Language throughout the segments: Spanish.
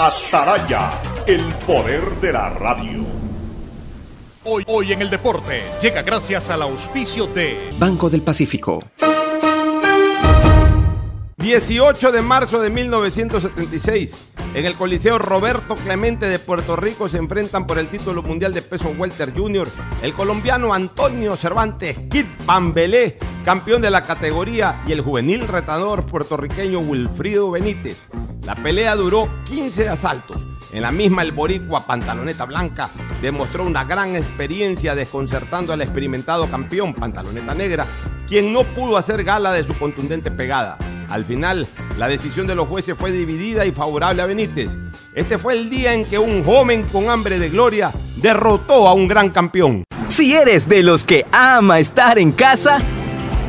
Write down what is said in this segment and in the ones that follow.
Ataraya, el poder de la radio. Hoy, hoy en el deporte llega gracias al auspicio de Banco del Pacífico. 18 de marzo de 1976. En el Coliseo Roberto Clemente de Puerto Rico se enfrentan por el título mundial de peso welter junior el colombiano Antonio Cervantes Kid Pambelé, campeón de la categoría, y el juvenil retador puertorriqueño Wilfrido Benítez. La pelea duró 15 asaltos. En la misma el boricua Pantaloneta Blanca demostró una gran experiencia desconcertando al experimentado campeón Pantaloneta Negra, quien no pudo hacer gala de su contundente pegada. Al final, la decisión de los jueces fue dividida y favorable a Benítez. Este fue el día en que un joven con hambre de gloria derrotó a un gran campeón. Si eres de los que ama estar en casa,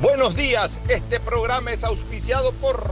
Buenos días, este programa es auspiciado por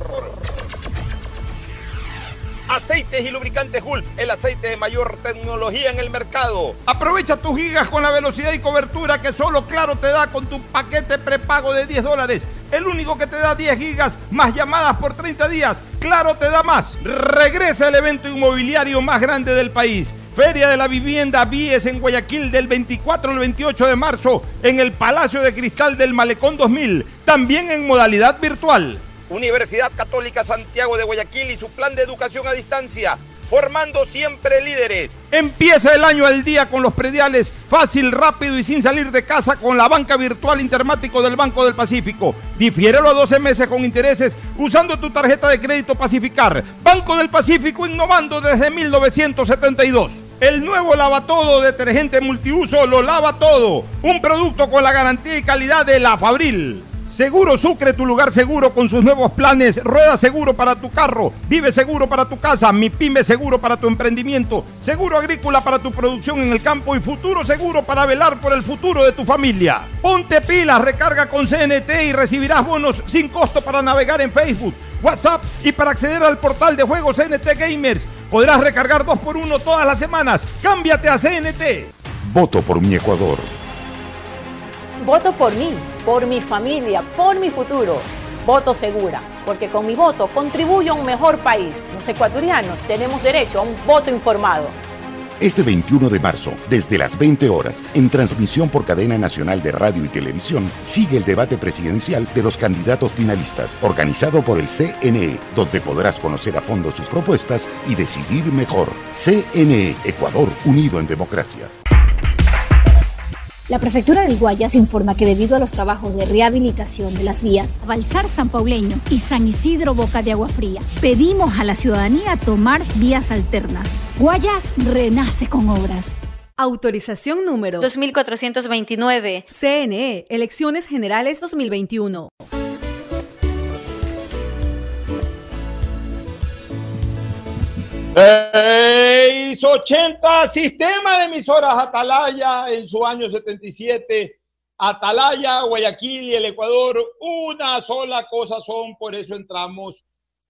Aceites y lubricantes Gulf, el aceite de mayor tecnología en el mercado. Aprovecha tus gigas con la velocidad y cobertura que solo Claro te da con tu paquete prepago de 10 dólares. El único que te da 10 gigas más llamadas por 30 días. Claro te da más. Regresa el evento inmobiliario más grande del país. Feria de la Vivienda Vies en Guayaquil del 24 al 28 de marzo en el Palacio de Cristal del Malecón 2000, también en modalidad virtual. Universidad Católica Santiago de Guayaquil y su plan de educación a distancia, formando siempre líderes. Empieza el año al día con los prediales, fácil, rápido y sin salir de casa con la banca virtual intermático del Banco del Pacífico. Difiérelo a 12 meses con intereses usando tu tarjeta de crédito Pacificar. Banco del Pacífico innovando desde 1972. El nuevo lava todo detergente multiuso lo lava todo. Un producto con la garantía y calidad de la Fabril. Seguro Sucre, tu lugar seguro con sus nuevos planes. Rueda seguro para tu carro. Vive seguro para tu casa. Mi pyme seguro para tu emprendimiento. Seguro agrícola para tu producción en el campo. Y futuro seguro para velar por el futuro de tu familia. Ponte pilas, recarga con CNT y recibirás bonos sin costo para navegar en Facebook, WhatsApp y para acceder al portal de juegos CNT Gamers. Podrás recargar dos por uno todas las semanas. Cámbiate a CNT. Voto por mi Ecuador. Voto por mí, por mi familia, por mi futuro. Voto segura, porque con mi voto contribuyo a un mejor país. Los ecuatorianos tenemos derecho a un voto informado. Este 21 de marzo, desde las 20 horas, en transmisión por cadena nacional de radio y televisión, sigue el debate presidencial de los candidatos finalistas, organizado por el CNE, donde podrás conocer a fondo sus propuestas y decidir mejor. CNE, Ecuador, unido en democracia. La prefectura del Guayas informa que debido a los trabajos de rehabilitación de las vías Balsar San Pauleño y San Isidro Boca de Agua Fría, pedimos a la ciudadanía tomar vías alternas. Guayas renace con obras. Autorización número 2429. CNE, Elecciones Generales 2021. 680, sistema de emisoras Atalaya en su año 77. Atalaya, Guayaquil y el Ecuador, una sola cosa son, por eso entramos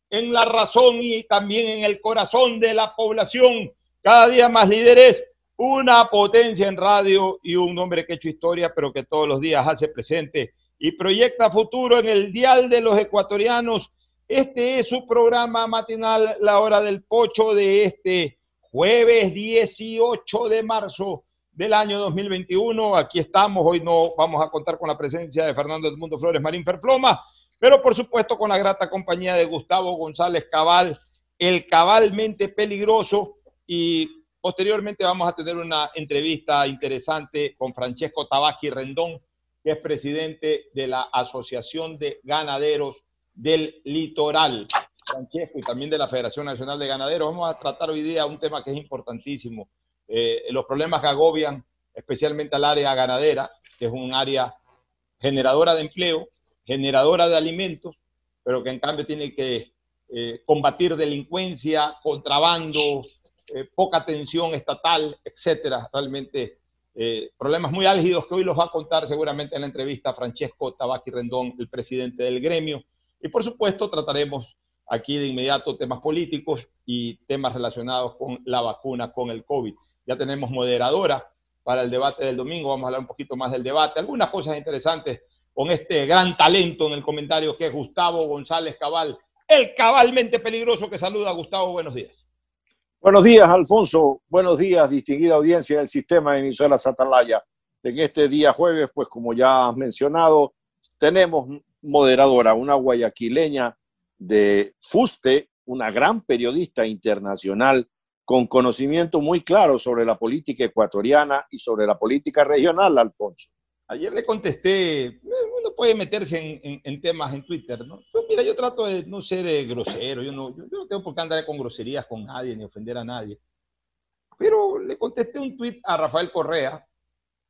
en la razón y también en el corazón de la población. Cada día más líderes. una potencia en radio y un hombre que ha hecho historia, pero que todos los días hace presente y proyecta futuro en el dial de los ecuatorianos. Este es su programa matinal, la hora del pocho de este jueves 18 de marzo del año 2021. Aquí estamos, hoy no vamos a contar con la presencia de Fernando Edmundo Flores Marín Perploma, pero por supuesto con la grata compañía de Gustavo González Cabal, el cabalmente peligroso y Posteriormente vamos a tener una entrevista interesante con Francesco Tabaqui Rendón, que es presidente de la Asociación de Ganaderos del Litoral. Francesco y también de la Federación Nacional de Ganaderos. Vamos a tratar hoy día un tema que es importantísimo, eh, los problemas que agobian especialmente al área ganadera, que es un área generadora de empleo, generadora de alimentos, pero que en cambio tiene que eh, combatir delincuencia, contrabando, eh, poca atención estatal, etcétera. Realmente problemas muy álgidos que hoy los va a contar seguramente en la entrevista Francesco Tabaqui Rendón, el presidente del gremio. Y por supuesto trataremos aquí de inmediato temas políticos y temas relacionados con la vacuna, con el COVID. Ya tenemos moderadora para el debate del domingo, vamos a hablar un poquito más del debate, algunas cosas interesantes con este gran talento en el comentario que es Gustavo González Cabal, el cabalmente peligroso que saluda. Gustavo, buenos días. Buenos días, Alfonso. Buenos días, distinguida audiencia del sistema de emisoras Atalaya. En este día jueves, pues como ya has mencionado, tenemos moderadora, una guayaquileña de Fuste, una gran periodista internacional con conocimiento muy claro sobre la política ecuatoriana y sobre la política regional, Alfonso. Ayer le contesté, uno puede meterse en, temas en Twitter, ¿no? Mira, yo trato de no ser eh, grosero, yo no, yo, no tengo por qué andar con groserías con nadie ni ofender a nadie. Pero le contesté un tweet a Rafael Correa,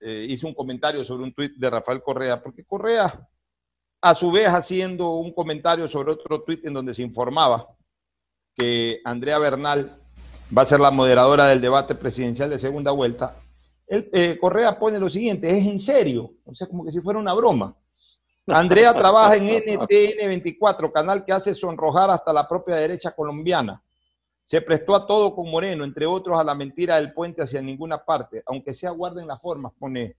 eh, hice un comentario sobre un tweet de Rafael Correa, porque Correa, a su vez haciendo un comentario sobre otro tweet en donde se informaba que Andrea Bernal va a ser la moderadora del debate presidencial de segunda vuelta, el, eh, Correa pone lo siguiente, es en serio, o sea, como que si fuera una broma. Andrea trabaja en NTN 24, canal que hace sonrojar hasta la propia derecha colombiana. Se prestó a todo con Moreno, entre otros a la mentira del puente hacia ninguna parte, aunque sea guarden las formas, pone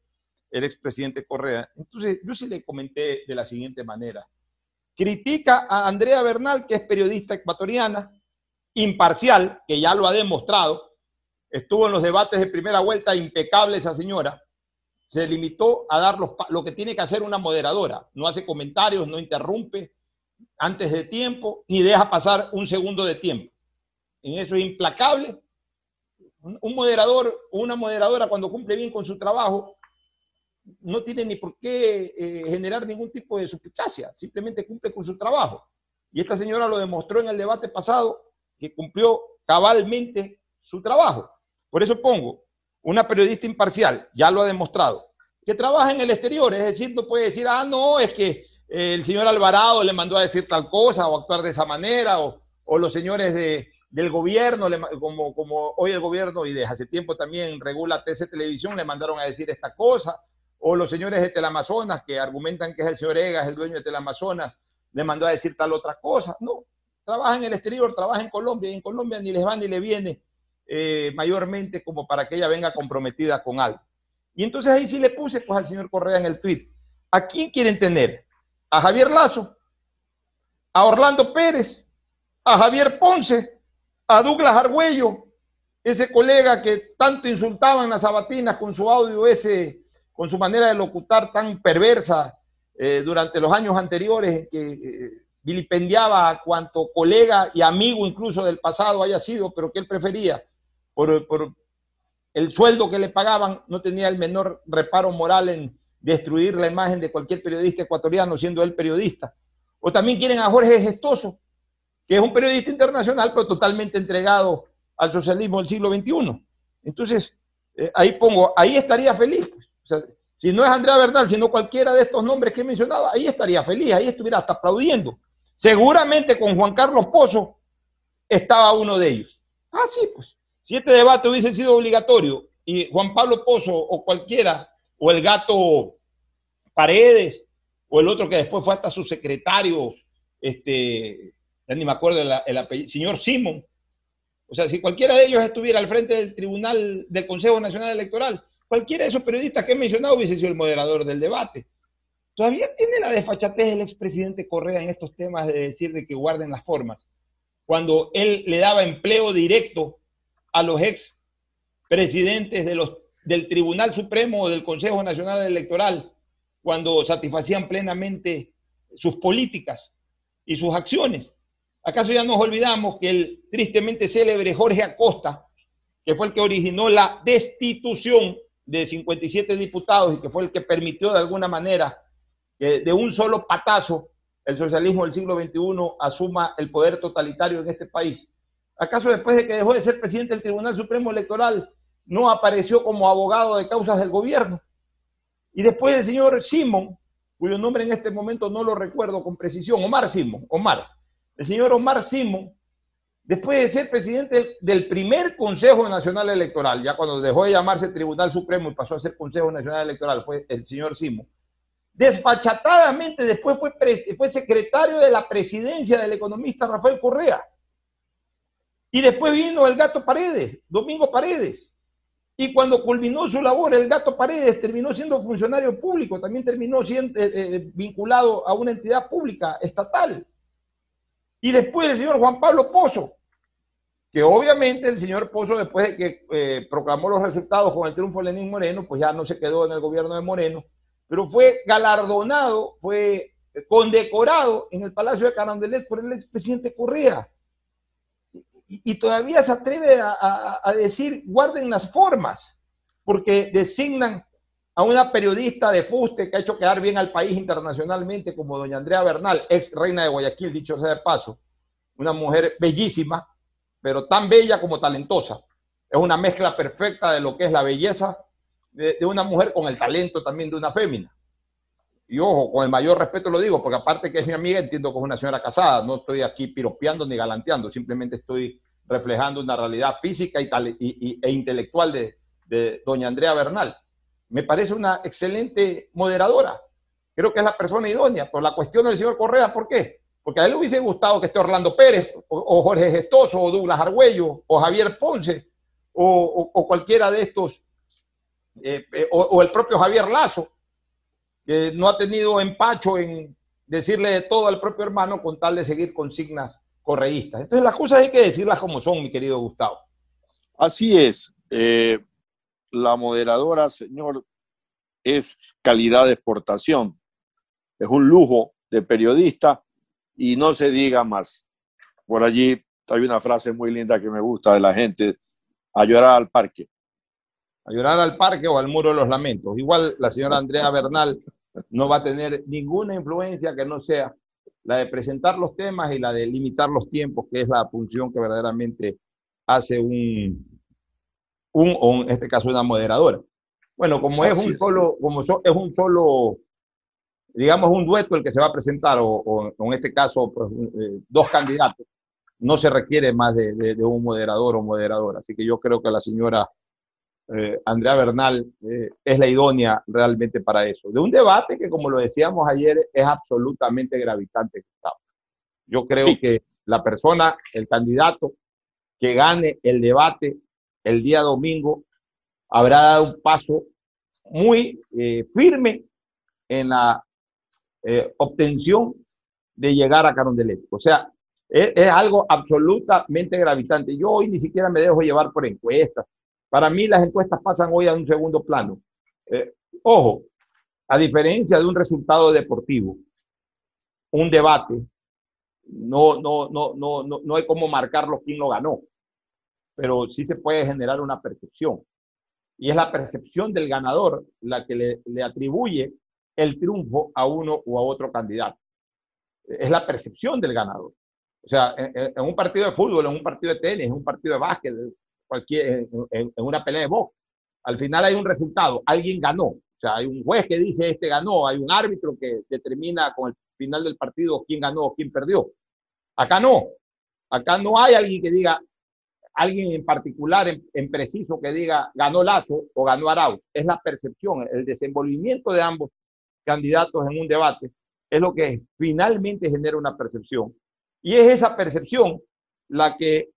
el expresidente Correa. Entonces, yo sí le comenté de la siguiente manera. Critica a Andrea Bernal, que es periodista ecuatoriana, imparcial, que ya lo ha demostrado, Estuvo en los debates de primera vuelta impecable esa señora. Se limitó a dar lo que tiene que hacer una moderadora. No hace comentarios, no interrumpe antes de tiempo, ni deja pasar un segundo de tiempo. En eso es implacable. Un moderador una moderadora cuando cumple bien con su trabajo no tiene ni por qué eh, generar ningún tipo de suspicacia, simplemente cumple con su trabajo. Y esta señora lo demostró en el debate pasado, que cumplió cabalmente su trabajo. Por eso pongo una periodista imparcial, ya lo ha demostrado, que trabaja en el exterior, es decir, no puede decir, ah, no, es que eh, el señor Alvarado le mandó a decir tal cosa o actuar de esa manera, o, los señores de, del gobierno, como, como hoy el gobierno y desde hace tiempo también regula TC Televisión, le mandaron a decir esta cosa, o los señores de Telamazonas que argumentan que es el señor Egas, el dueño de Telamazonas, le mandó a decir tal otra cosa. No, trabaja en el exterior, trabaja en Colombia, y en Colombia ni les va ni le viene eh, mayormente como para que ella venga comprometida con algo. Y entonces ahí sí le puse pues al señor Correa en el tweet. ¿A quién quieren tener? ¿A Javier Lazo? ¿A Orlando Pérez? ¿A Javier Ponce? ¿A Douglas Argüello? Ese colega que tanto insultaba en las sabatinas con su audio ese, con su manera de locutar tan perversa eh, durante los años anteriores, que eh, vilipendiaba a cuanto colega y amigo incluso del pasado haya sido, pero que él prefería por, el sueldo que le pagaban, no tenía el menor reparo moral en destruir la imagen de cualquier periodista ecuatoriano, siendo él periodista. O también quieren a Jorge Gestoso, que es un periodista internacional, pero totalmente entregado al socialismo del siglo XXI. Entonces, eh, ahí pongo, ahí estaría feliz. Pues. Si no es Andrea Bernal, sino cualquiera de estos nombres que he mencionado, ahí estaría feliz, ahí estuviera hasta aplaudiendo. Seguramente con Juan Carlos Pozo estaba uno de ellos. Ah, sí, pues. Si este debate hubiese sido obligatorio y Juan Pablo Pozo o cualquiera, o el gato Paredes, o el otro que después fue hasta su secretario, este, ya ni me acuerdo el, apellido, señor Simón, O sea, si cualquiera de ellos estuviera al frente del Tribunal del Consejo Nacional Electoral, cualquiera de esos periodistas que he mencionado hubiese sido el moderador del debate. Todavía tiene la desfachatez el expresidente Correa en estos temas de decir de que guarden las formas, cuando él le daba empleo directo a los ex presidentes de los, del Tribunal Supremo o del Consejo Nacional Electoral, cuando satisfacían plenamente sus políticas y sus acciones. ¿Acaso ya nos olvidamos que el tristemente célebre Jorge Acosta, que fue el que originó la destitución de 57 diputados y que fue el que permitió de alguna manera que de un solo patazo el socialismo del siglo XXI asuma el poder totalitario en este país? ¿Acaso después de que dejó de ser presidente del Tribunal Supremo Electoral no apareció como abogado de causas del gobierno? Y después el señor Simón, cuyo nombre en este momento no lo recuerdo con precisión, Omar Simón, Omar, el señor Omar Simón, después de ser presidente del primer Consejo Nacional Electoral, ya cuando dejó de llamarse Tribunal Supremo y pasó a ser Consejo Nacional Electoral, fue el señor Simón, despachatadamente después fue, fue secretario de la presidencia del economista Rafael Correa. Y después vino el gato Paredes, Domingo Paredes. Y cuando culminó su labor, el gato Paredes terminó siendo funcionario público, también terminó siendo eh, eh, vinculado a una entidad pública estatal. Y después el señor Juan Pablo Pozo, que obviamente el señor Pozo, después de que eh, proclamó los resultados con el triunfo de Lenín Moreno, pues ya no se quedó en el gobierno de Moreno, pero fue galardonado, fue condecorado en el Palacio de Carandelet por el expresidente Correa. Y, todavía se atreve a, decir guarden las formas, porque designan a una periodista de fuste que ha hecho quedar bien al país internacionalmente como doña Andrea Bernal, ex reina de Guayaquil, dicho sea de paso, una mujer bellísima, pero tan bella como talentosa. Es una mezcla perfecta de lo que es la belleza de, una mujer con el talento también de una fémina. Y ojo, con el mayor respeto lo digo, porque aparte que es mi amiga, entiendo que es una señora casada. No estoy aquí piropeando ni galanteando, simplemente estoy reflejando una realidad física y, e intelectual de, doña Andrea Bernal. Me parece una excelente moderadora. Creo que es la persona idónea. Por la cuestión del señor Correa, ¿por qué? Porque a él le hubiese gustado que esté Orlando Pérez, o, Jorge Gestoso, o Douglas Argüello, o Javier Ponce, o, cualquiera de estos, eh, eh, o el propio Javier Lazo que no ha tenido empacho en decirle de todo al propio hermano con tal de seguir consignas correístas. Entonces las cosas hay que decirlas como son, mi querido Gustavo. Así es. Eh, la moderadora, señor, es calidad de exportación. Es un lujo de periodista y no se diga más. Por allí hay una frase muy linda que me gusta de la gente, a llorar al parque. A llorar al parque o al muro de los lamentos. Igual la señora Andrea Bernal no va a tener ninguna influencia que no sea la de presentar los temas y la de limitar los tiempos, que es la función que verdaderamente hace un, un o en este caso una moderadora. Bueno, como es un solo, como es un solo, digamos un dueto el que se va a presentar, o, en este caso pues, eh, dos candidatos, no se requiere más de, de, un moderador o moderadora. Así que yo creo que la señora eh, Andrea Bernal eh, es la idónea realmente para eso. De un debate que, como lo decíamos ayer, es absolutamente gravitante. Yo creo que la persona, el candidato que gane el debate el día domingo, habrá dado un paso muy firme en la obtención de llegar a Carondelet. O sea, es, es, algo absolutamente gravitante. Yo hoy ni siquiera me dejo llevar por encuestas. Para mí las encuestas pasan hoy a un segundo plano. Eh, ojo, a diferencia de un resultado deportivo, un debate, no, no, no, no, no, no hay cómo marcarlo quién lo ganó, pero sí se puede generar una percepción. Y es la percepción del ganador la que le, le atribuye el triunfo a uno o a otro candidato. Es la percepción del ganador. O sea, en, en, un partido de fútbol, en un partido de tenis, en un partido de básquet, cualquier, en, una pelea de box. Al final hay un resultado, alguien ganó. O sea, hay un juez que dice este ganó, hay un árbitro que determina con el final del partido quién ganó quién perdió. Acá no. Acá no hay alguien que diga, alguien en particular, en, preciso, que diga ganó Lazo o ganó Arau. Es la percepción, el desenvolvimiento de ambos candidatos en un debate es lo que finalmente genera una percepción. Y es esa percepción la que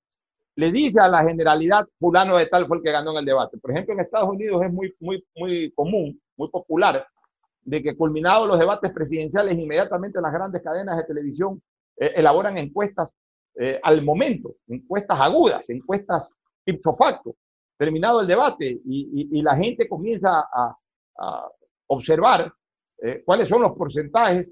le dice a la generalidad, fulano de tal fue el que ganó en el debate. Por ejemplo, en Estados Unidos es muy, muy, muy común, muy popular, de que culminados los debates presidenciales, inmediatamente las grandes cadenas de televisión eh, elaboran encuestas eh, al momento, encuestas agudas, encuestas ipso facto, terminado el debate y, la gente comienza a, observar eh, cuáles son los porcentajes,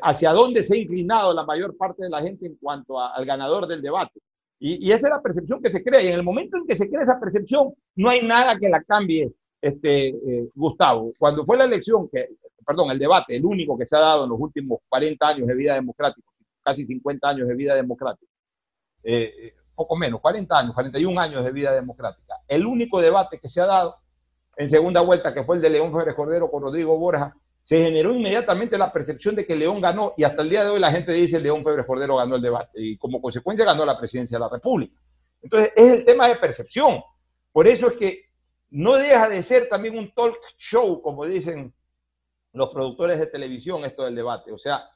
hacia dónde se ha inclinado la mayor parte de la gente en cuanto al ganador del debate. Y, esa es la percepción que se crea. Y en el momento en que se crea esa percepción, no hay nada que la cambie, este, eh, Gustavo. Cuando fue la elección, que, perdón, el debate, el único que se ha dado en los últimos 40 años de vida democrática, casi 50 años de vida democrática, eh, eh, poco menos, 40 años, 41 años de vida democrática, el único debate que se ha dado en segunda vuelta, que fue el de León Férez Cordero con Rodrigo Borja, se generó inmediatamente la percepción de que León ganó y hasta el día de hoy la gente dice León Febres Cordero ganó el debate y como consecuencia ganó la presidencia de la República. Entonces es el tema de percepción. Por eso es que no deja de ser también un talk show, como dicen los productores de televisión, esto del debate. O sea,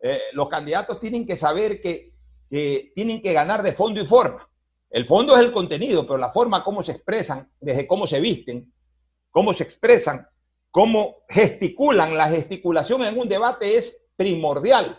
eh, los candidatos tienen que saber que, que tienen que ganar de fondo y forma. El fondo es el contenido, pero la forma, cómo se expresan, desde cómo se visten, cómo se expresan, cómo gesticulan. La gesticulación en un debate es primordial.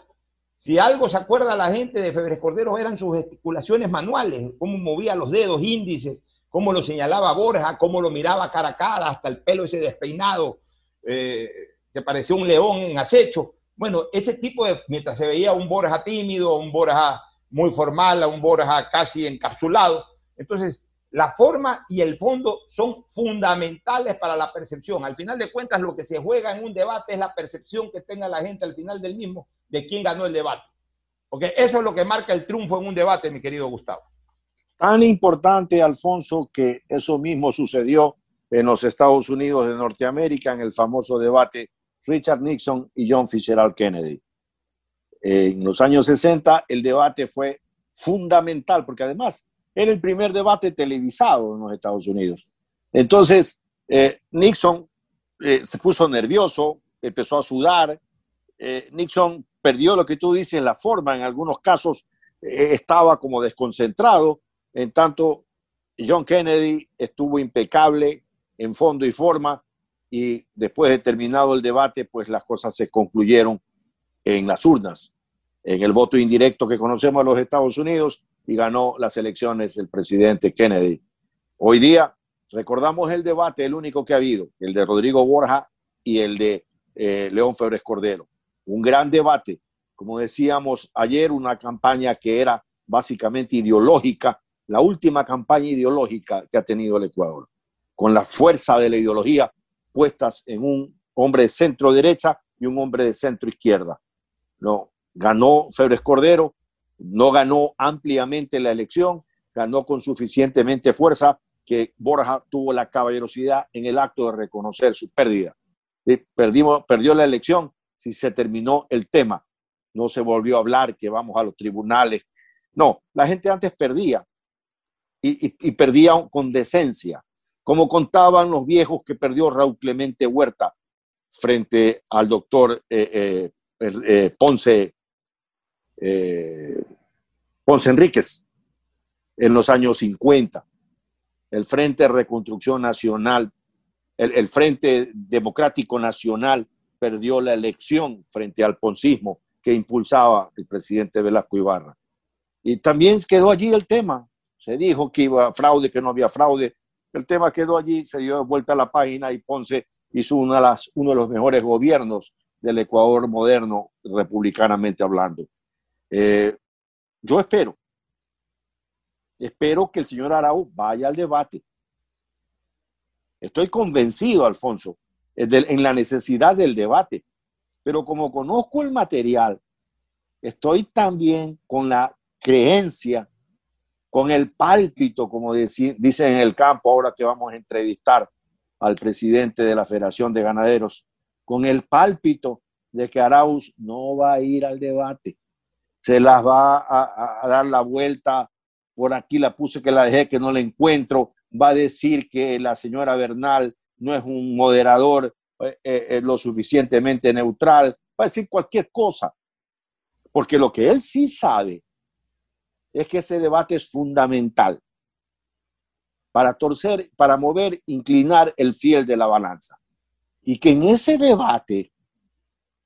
Si algo se acuerda la gente de Febres Cordero eran sus gesticulaciones manuales, cómo movía los dedos índices, cómo lo señalaba Borja, cómo lo miraba cara a cara, hasta el pelo ese despeinado, eh, que parecía un león en acecho. Bueno, ese tipo de, mientras se veía un Borja tímido, un Borja muy formal, un Borja casi encapsulado, entonces la forma y el fondo son fundamentales para la percepción. Al final de cuentas, lo que se juega en un debate es la percepción que tenga la gente al final del mismo de quién ganó el debate. Porque eso es lo que marca el triunfo en un debate, mi querido Gustavo. Tan importante, Alfonso, que eso mismo sucedió en los Estados Unidos de Norteamérica en el famoso debate Richard Nixon y John Fitzgerald Kennedy. En los años 60 el debate fue fundamental porque además era el primer debate televisado en los Estados Unidos. Entonces, eh, Nixon eh, se puso nervioso, empezó a sudar. Eh, Nixon perdió lo que tú dices, la forma, en algunos casos estaba como desconcentrado. En tanto, John Kennedy estuvo impecable en fondo y forma y después de terminado el debate, pues las cosas se concluyeron en las urnas, en el voto indirecto que conocemos en los Estados Unidos y ganó las elecciones el presidente Kennedy. Hoy día recordamos el debate, el único que ha habido, el de Rodrigo Borja y el de eh, León Febres Cordero. Un gran debate, como decíamos ayer, una campaña que era básicamente ideológica, la última campaña ideológica que ha tenido el Ecuador, con la fuerza de la ideología puestas en un hombre de centro derecha y un hombre de centro izquierda. No, ganó Febres Cordero, no ganó ampliamente la elección, ganó con suficientemente fuerza que Borja tuvo la caballerosidad en el acto de reconocer su pérdida. Perdimos, perdió la elección si se terminó el tema. No se volvió a hablar que vamos a los tribunales. No, la gente antes perdía y, perdía con decencia, como contaban los viejos que perdió Raúl Clemente Huerta frente al doctor eh, eh, eh, Ponce eh, Ponce Enríquez en los años 50. El Frente Reconstrucción Nacional, el, Frente Democrático Nacional perdió la elección frente al poncismo que impulsaba el presidente Velasco Ibarra. Y también quedó allí el tema. Se dijo que iba fraude, que no había fraude. El tema quedó allí, se dio vuelta a la página y Ponce hizo una uno de los mejores gobiernos del Ecuador moderno, republicanamente hablando. Eh, yo espero, espero que el señor Arau vaya al debate. Estoy convencido, Alfonso, en la necesidad del debate, pero como conozco el material, estoy también con la creencia, con el pálpito, como dicen en el campo, ahora que vamos a entrevistar al presidente de la Federación de Ganaderos, con el pálpito de que Arauz no va a ir al debate se las va a, dar la vuelta. Por aquí la puse que la dejé, que no la encuentro. Va a decir que la señora Bernal no es un moderador eh, eh, eh, lo suficientemente neutral. Va a decir cualquier cosa. Porque lo que él sí sabe es que ese debate es fundamental para torcer, para mover, inclinar el fiel de la balanza. Y que en ese debate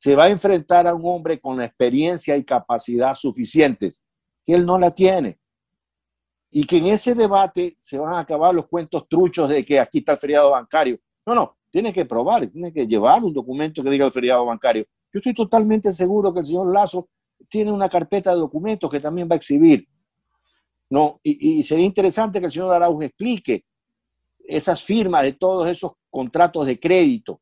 se va a enfrentar a un hombre con experiencia y capacidad suficientes, que él no la tiene. Y que en ese debate se van a acabar los cuentos truchos de que aquí está el feriado bancario. No, no, tiene que probar, tiene que llevar un documento que diga el feriado bancario. Yo estoy totalmente seguro que el señor Lazo tiene una carpeta de documentos que también va a exhibir. ¿no? Y, sería interesante que el señor Arauz explique esas firmas de todos esos contratos de crédito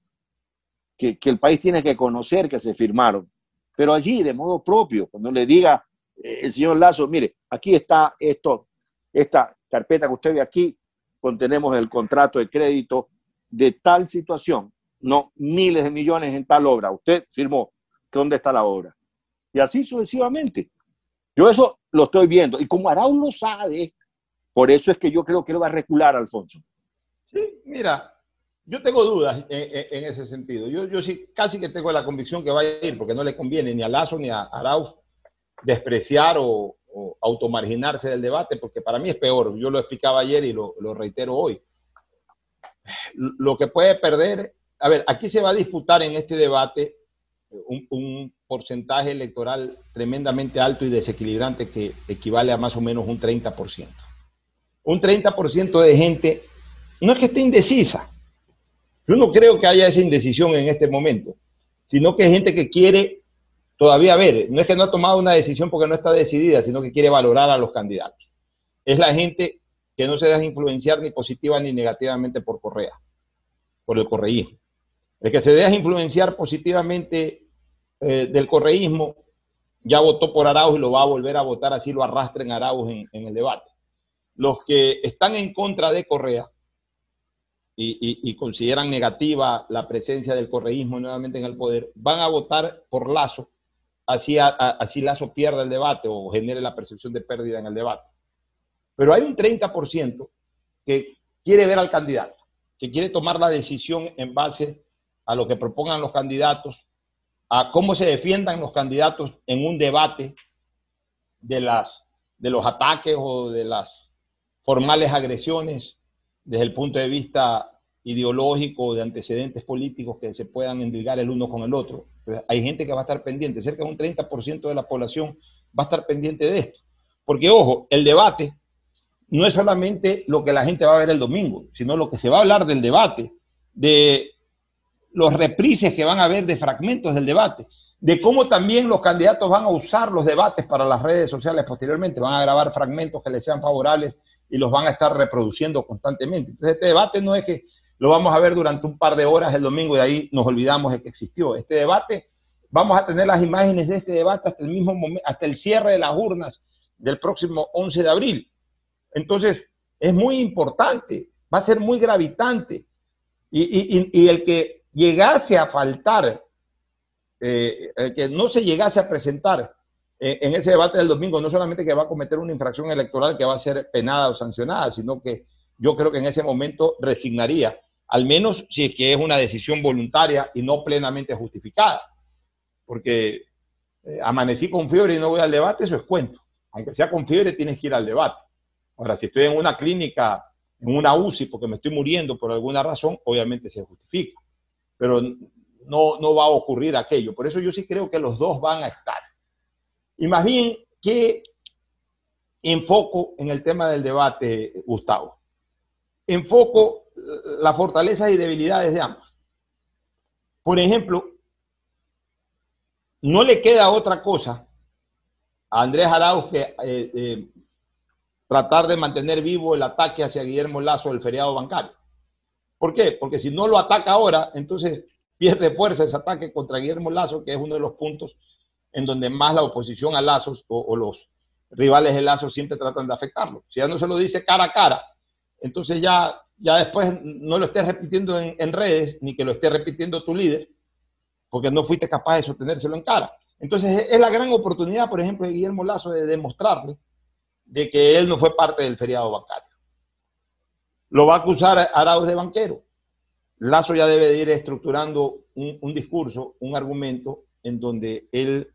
que, el país tiene que conocer que se firmaron. Pero allí, de modo propio, cuando le diga eh, el señor Lazo, mire, aquí está esto, esta carpeta que usted ve aquí, contenemos el contrato de crédito de tal situación, no miles de millones en tal obra. Usted firmó, ¿dónde está la obra? Y así sucesivamente. Yo eso lo estoy viendo. Y como Arauz lo sabe, por eso es que yo creo que lo va a recular, Alfonso. Sí, mira, yo tengo dudas en, ese sentido. Yo, sí casi que tengo la convicción que va a ir, porque no le conviene ni a Lazo ni a Arauz despreciar o, automarginarse del debate, porque para mí es peor. Yo lo explicaba ayer y lo, reitero hoy. Lo que puede perder, a ver, aquí se va a disputar en este debate un, un, porcentaje electoral tremendamente alto y desequilibrante que equivale a más o menos un 30%. Un 30% de gente no es que esté indecisa, yo no creo que haya esa indecisión en este momento, sino que hay gente que quiere todavía ver, no es que no ha tomado una decisión porque no está decidida, sino que quiere valorar a los candidatos. Es la gente que no se deja influenciar ni positiva ni negativamente por Correa, por el correísmo. El que se deja influenciar positivamente eh, del correísmo ya votó por Arauz y lo va a volver a votar, así lo arrastren Arauz en el debate. Los que están en contra de Correa y, consideran negativa la presencia del correísmo nuevamente en el poder, van a votar por Lazo, así, así Lazo pierda el debate o genere la percepción de pérdida en el debate. Pero hay un 30% que quiere ver al candidato, que quiere tomar la decisión en base a lo que propongan los candidatos, a cómo se defiendan los candidatos en un debate de, las, de los ataques o de las formales agresiones desde el punto de vista ideológico, de antecedentes políticos que se puedan endilgar el uno con el otro. hay gente que va a estar pendiente, cerca de un 30% de la población va a estar pendiente de esto. Porque, ojo, el debate no es solamente lo que la gente va a ver el domingo, sino lo que se va a hablar del debate, de los reprises que van a haber de fragmentos del debate, de cómo también los candidatos van a usar los debates para las redes sociales posteriormente, van a grabar fragmentos que les sean favorables y los van a estar reproduciendo constantemente. Entonces, este debate no es que lo vamos a ver durante un par de horas el domingo y de ahí nos olvidamos de que existió. Este debate, vamos a tener las imágenes de este debate hasta el mismo momento, hasta el cierre de las urnas del próximo 11 de abril. Entonces, es muy importante, va a ser muy gravitante. Y, el que llegase a faltar, eh, el que no se llegase a presentar en ese debate del domingo, no solamente que va a cometer una infracción electoral que va a ser penada o sancionada, sino que yo creo que en ese momento resignaría al menos si es que es una decisión voluntaria y no plenamente justificada. Porque eh, amanecí con fiebre y no voy al debate, eso es cuento. Aunque sea con fiebre, tienes que ir al debate. Ahora, si estoy en una clínica, en una UCI, porque me estoy muriendo por alguna razón, obviamente se justifica. Pero no, no va a ocurrir aquello. Por eso yo sí creo que los dos van a estar. Y más bien, ¿qué enfoco en el tema del debate, Gustavo? Enfoco las fortalezas y debilidades de ambos. Por ejemplo, no le queda otra cosa a Andrés Arauz que eh, eh, tratar de mantener vivo el ataque hacia Guillermo Lazo del feriado bancario. ¿Por qué? Porque si no lo ataca ahora, entonces pierde fuerza ese ataque contra Guillermo Lazo, que es uno de los puntos en donde más la oposición a Lazo o, los rivales de Lazo siempre tratan de afectarlo. Si ya no se lo dice cara a cara, entonces ya ya después no lo estés repitiendo en, redes, ni que lo esté repitiendo tu líder, porque no fuiste capaz de sostenérselo en cara. Entonces es la gran oportunidad, por ejemplo, de Guillermo Lazo de demostrarle de que él no fue parte del feriado bancario. Lo va a acusar Arauz de banquero. Lazo ya debe de ir estructurando un, un discurso, un argumento en donde él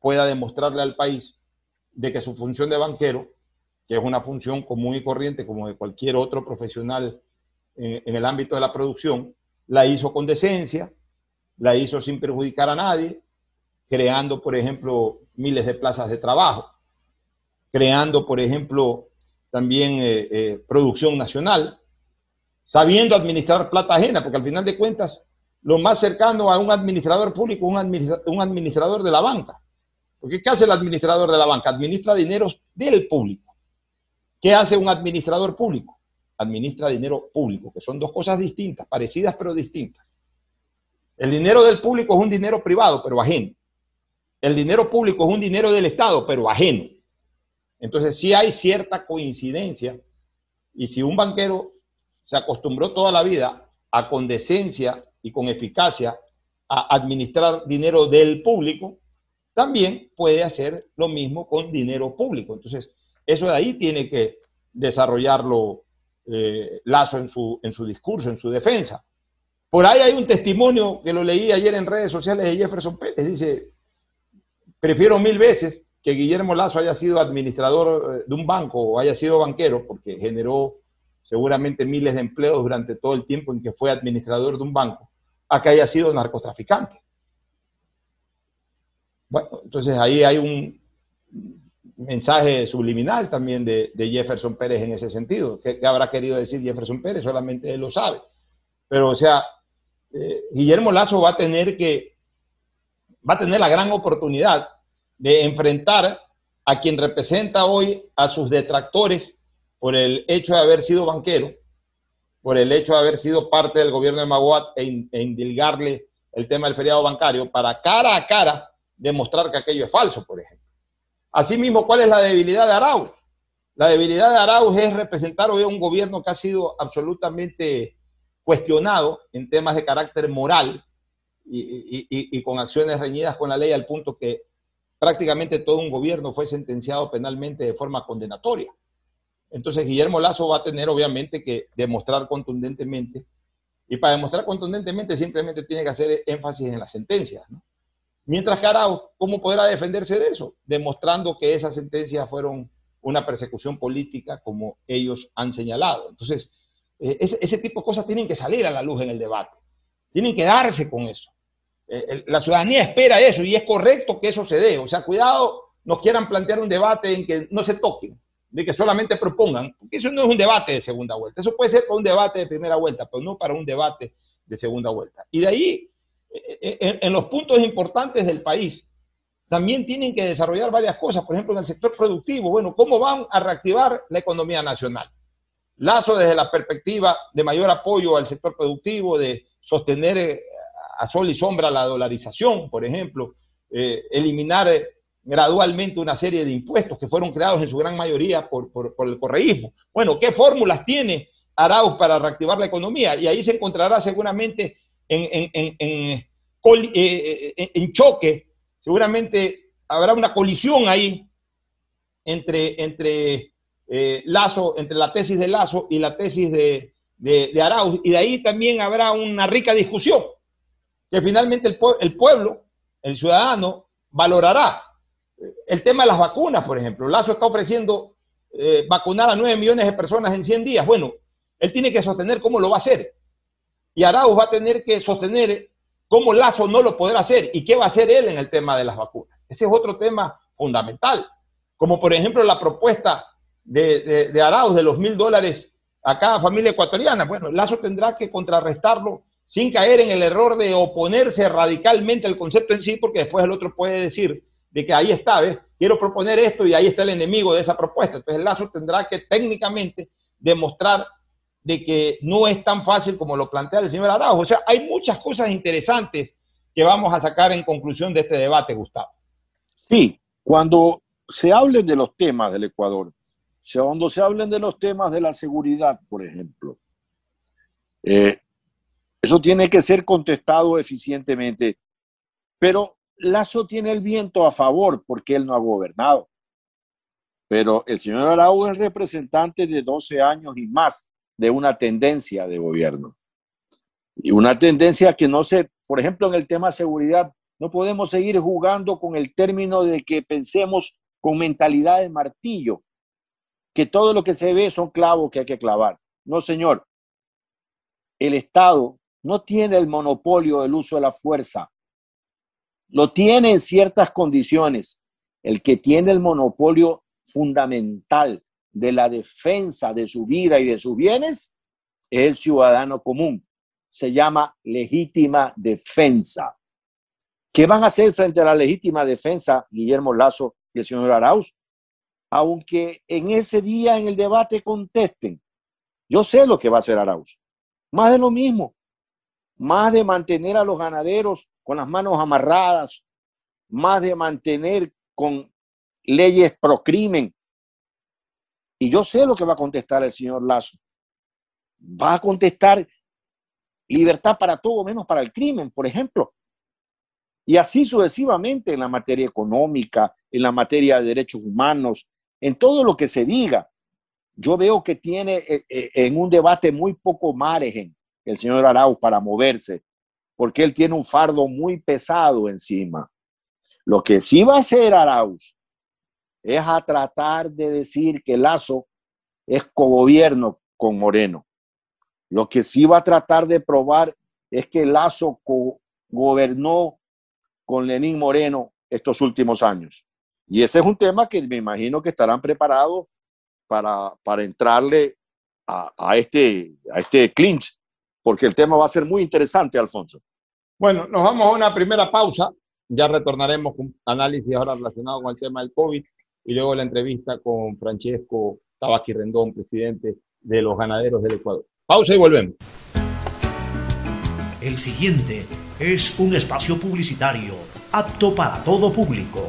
pueda demostrarle al país de que su función de banquero, que es una función común y corriente como de cualquier otro profesional en, en el ámbito de la producción, la hizo con decencia, la hizo sin perjudicar a nadie, creando, por ejemplo, miles de plazas de trabajo, creando, por ejemplo, también eh, eh, producción nacional, sabiendo administrar plata ajena, porque al final de cuentas, lo más cercano a un administrador público es un, administrador de la banca. Porque ¿qué hace el administrador de la banca? Administra dineros del público. ¿Qué hace un administrador público? Administra dinero público, que son dos cosas distintas, parecidas pero distintas. El dinero del público es un dinero privado, pero ajeno. El dinero público es un dinero del Estado, pero ajeno. Entonces sí hay cierta coincidencia y si un banquero se acostumbró toda la vida a con decencia y con eficacia a administrar dinero del público, también puede hacer lo mismo con dinero público. Entonces, eso de ahí tiene que desarrollarlo eh, Lazo en su, en su discurso, en su defensa. Por ahí hay un testimonio que lo leí ayer en redes sociales de Jefferson Pérez. Dice, prefiero mil veces que Guillermo Lazo haya sido administrador eh, de un banco o haya sido banquero, porque generó seguramente miles de empleos durante todo el tiempo en que fue administrador de un banco, a que haya sido narcotraficante. Bueno, entonces ahí hay un mensaje subliminal también de, Jefferson Pérez en ese sentido. ¿Qué, habrá querido decir Jefferson Pérez? Solamente él lo sabe. Pero, o sea, eh, Guillermo Lazo va a tener que, va a tener la gran oportunidad de enfrentar a quien representa hoy a sus detractores por el hecho de haber sido banquero, por el hecho de haber sido parte del gobierno de Maguat e, e indilgarle el tema del feriado bancario, para cara a cara demostrar que aquello es falso, por ejemplo. Asimismo, ¿cuál es la debilidad de Arauz? La debilidad de Arauz es representar hoy un gobierno que ha sido absolutamente cuestionado en temas de carácter moral y, y, con acciones reñidas con la ley al punto que prácticamente todo un gobierno fue sentenciado penalmente de forma condenatoria. Entonces Guillermo Lazo va a tener obviamente que demostrar contundentemente, y para demostrar contundentemente simplemente tiene que hacer énfasis en las sentencias. Mientras que Arauz, ¿cómo podrá defenderse de eso? Demostrando que esas sentencias fueron una persecución política como ellos han señalado. Entonces, eh, ese, ese tipo de cosas tienen que salir a la luz en el debate. Tienen que darse con eso. Eh, la ciudadanía espera eso y es correcto que eso se dé. O sea, cuidado, nos quieran plantear un debate en que no se toquen, de que solamente propongan, porque eso no es un debate de segunda vuelta. Eso puede ser para un debate de primera vuelta, pero no para un debate de segunda vuelta. Y de ahí, en, los puntos importantes del país, también tienen que desarrollar varias cosas, por ejemplo, en el sector productivo. Bueno, ¿cómo van a reactivar la economía nacional? Lazo desde la perspectiva de mayor apoyo al sector productivo, de sostener a sol y sombra la dolarización, por ejemplo, eh, eliminar eh, gradualmente una serie de impuestos que fueron creados en su gran mayoría por, el correísmo. Bueno, ¿qué fórmulas tiene Arauz para reactivar la economía? Y ahí se encontrará seguramente en, en, eh, choque, seguramente habrá una colisión ahí entre, entre Lazo, entre la tesis de Lazo y la tesis de, de, de Arauz, y de ahí también habrá una rica discusión que finalmente el, el pueblo, el ciudadano, valorará. El tema de las vacunas, por ejemplo. Lazo está ofreciendo eh, vacunar a 9 millones de personas en 100 días. Bueno, él tiene que sostener cómo lo va a hacer. Y Arauz va a tener que sostener cómo Lazo no lo podrá hacer y qué va a hacer él en el tema de las vacunas. Ese es otro tema fundamental. Como por ejemplo la propuesta de, de, de Arauz de los mil dólares a cada familia ecuatoriana. Bueno, Lazo tendrá que contrarrestarlo sin caer en el error de oponerse radicalmente al concepto en sí, porque después el otro puede decir de que ahí está, ¿ves? Quiero proponer esto y ahí está el enemigo de esa propuesta. Entonces Lazo tendrá que técnicamente demostrar de que no es tan fácil como lo plantea el señor Araujo. O sea, hay muchas cosas interesantes que vamos a sacar en conclusión de este debate, Gustavo. Sí, cuando se hablen de los temas del Ecuador, cuando se hablen de los temas de la seguridad, por ejemplo, eh, eso tiene que ser contestado eficientemente. Pero Lazo tiene el viento a favor porque él no ha gobernado. Pero el señor Araújo es representante de 12 años y más de una tendencia de gobierno. Y una tendencia que no se, por ejemplo, en el tema seguridad, no podemos seguir jugando con el término de que pensemos con mentalidad de martillo, que todo lo que se ve son clavos que hay que clavar. No, señor. El Estado no tiene el monopolio del uso de la fuerza. Lo tiene en ciertas condiciones. El que tiene el monopolio fundamental de la defensa de su vida y de sus bienes es el ciudadano común. Se llama legítima defensa. ¿Qué van a hacer frente a la legítima defensa Guillermo Lazo y el señor Arauz? Aunque en ese día en el debate contesten, yo sé lo que va a hacer Arauz. Más de lo mismo, más de mantener a los ganaderos con las manos amarradas, más de mantener con leyes pro crimen. Y yo sé lo que va a contestar el señor Lazo. Va a contestar libertad para todo menos para el crimen, por ejemplo. Y así sucesivamente en la materia económica, en la materia de derechos humanos, en todo lo que se diga. Yo veo que tiene eh, eh, en un debate muy poco margen el señor Arauz para moverse, porque él tiene un fardo muy pesado encima. Lo que sí va a hacer Arauz es a tratar de decir que Lazo es cogobierno con Moreno. Lo que sí va a tratar de probar es que Lazo gobernó con Lenín Moreno estos últimos años. Y ese es un tema que me imagino que estarán preparados para, para entrarle a, a, este, a este clinch, porque el tema va a ser muy interesante, Alfonso. Bueno, nos vamos a una primera pausa. Ya retornaremos con análisis ahora relacionado con el tema del COVID y luego la entrevista con Francesco Tabaqui Rendón, presidente de los ganaderos del Ecuador. Pausa y volvemos. El siguiente es un espacio publicitario apto para todo público.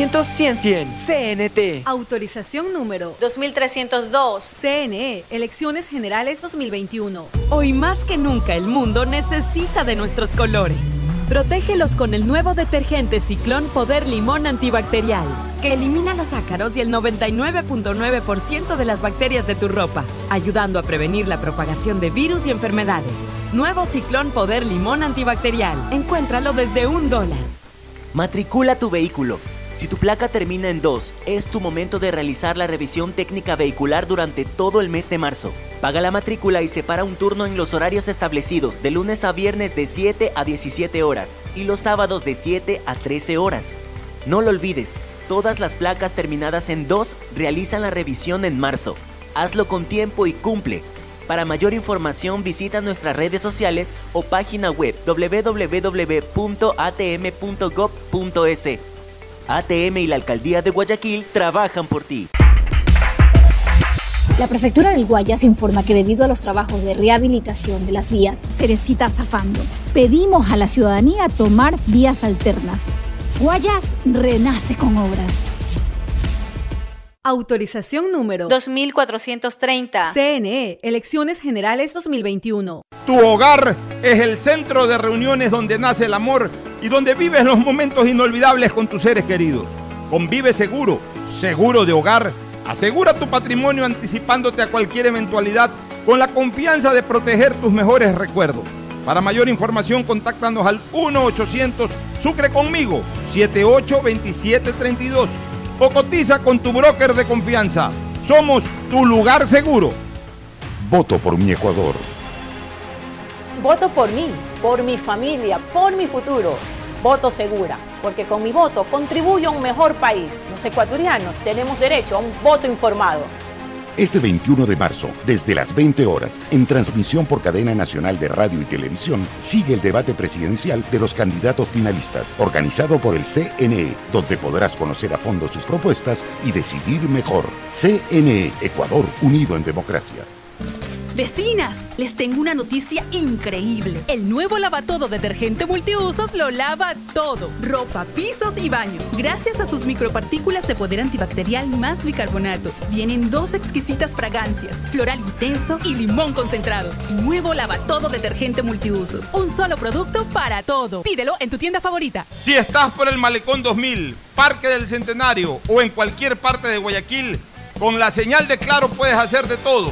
800 100 100 CNT. Autorización número 2302. CNE, Elecciones Generales 2021. Hoy más que nunca el mundo necesita de nuestros colores. Protégelos con el nuevo detergente Ciclón Poder Limón Antibacterial, que elimina los ácaros y el 99.9% de las bacterias de tu ropa, ayudando a prevenir la propagación de virus y enfermedades. Nuevo Ciclón Poder Limón Antibacterial. Encuéntralo desde un dólar. Matricula tu vehículo. Si tu placa termina en 2, es tu momento de realizar la revisión técnica vehicular durante todo el mes de marzo. Paga la matrícula y separa un turno en los horarios establecidos de lunes a viernes de 7 a 17 horas y los sábados de 7 a 13 horas. No lo olvides, todas las placas terminadas en 2 realizan la revisión en marzo. Hazlo con tiempo y cumple. Para mayor información visita nuestras redes sociales o página web www.atm.gov.es. ATM y la Alcaldía de Guayaquil trabajan por ti. La Prefectura del Guayas informa que debido a los trabajos de rehabilitación de las vías, se necesita zafando. Pedimos a la ciudadanía tomar vías alternas. Guayas renace con obras. Autorización número 2430. CNE, Elecciones Generales 2021. Tu hogar es el centro de reuniones donde nace el amor y donde vives los momentos inolvidables con tus seres queridos. Convive seguro, seguro de hogar. Asegura tu patrimonio anticipándote a cualquier eventualidad con la confianza de proteger tus mejores recuerdos. Para mayor información, contáctanos al 1-800 Sucre conmigo 782732 o cotiza con tu broker de confianza. Somos tu lugar seguro. Voto por mi Ecuador. Voto por mí, por mi familia, por mi futuro. Voto segura, porque con mi voto contribuyo a un mejor país. Los ecuatorianos tenemos derecho a un voto informado. Este 21 de marzo, desde las 20 horas, en transmisión por cadena nacional de radio y televisión, sigue el debate presidencial de los candidatos finalistas, organizado por el CNE, donde podrás conocer a fondo sus propuestas y decidir mejor. CNE, Ecuador, unido en democracia. Vecinas, les tengo una noticia increíble. El nuevo lavatodo detergente multiusos lo lava todo. Ropa, pisos y baños. Gracias a sus micropartículas de poder antibacterial más bicarbonato. Vienen dos exquisitas fragancias, floral intenso y limón concentrado. Nuevo lavatodo detergente multiusos. Un solo producto para todo. Pídelo en tu tienda favorita. Si estás por el Malecón 2000, Parque del Centenario o en cualquier parte de Guayaquil, con la señal de Claro puedes hacer de todo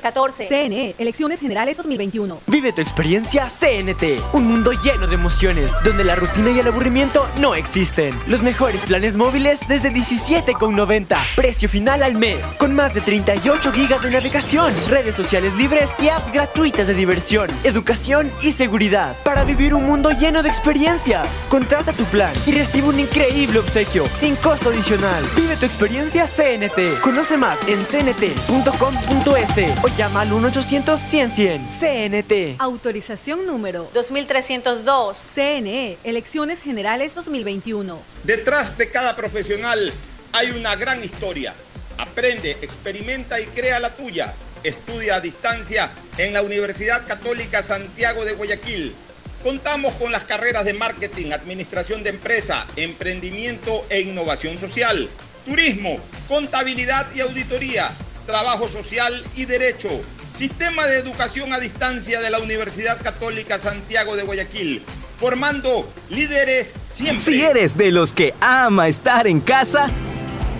2314. CNE, Elecciones Generales 2021. Vive tu experiencia CNT, un mundo lleno de emociones, donde la rutina y el aburrimiento no existen. Los mejores planes móviles desde 17,90. Precio final al mes, con más de 38 gigas de navegación, redes sociales libres y apps gratuitas de diversión, educación y seguridad. Para vivir un mundo lleno de experiencias. Contrata tu plan y recibe un increíble obsequio, sin costo adicional. Vive tu experiencia CNT. Conoce más en cnt.com.es o llama al 1-800-100-100. CNT. Autorización número 2302. CNE, Elecciones Generales 2021. Detrás de cada profesional hay una gran historia. Aprende, experimenta y crea la tuya. Estudia a distancia en la Universidad Católica Santiago de Guayaquil. Contamos con las carreras de marketing, administración de empresa, emprendimiento e innovación social, turismo, contabilidad y auditoría, trabajo social y derecho. Sistema de educación a distancia de la Universidad Católica Santiago de Guayaquil, formando líderes siempre. Si eres de los que ama estar en casa,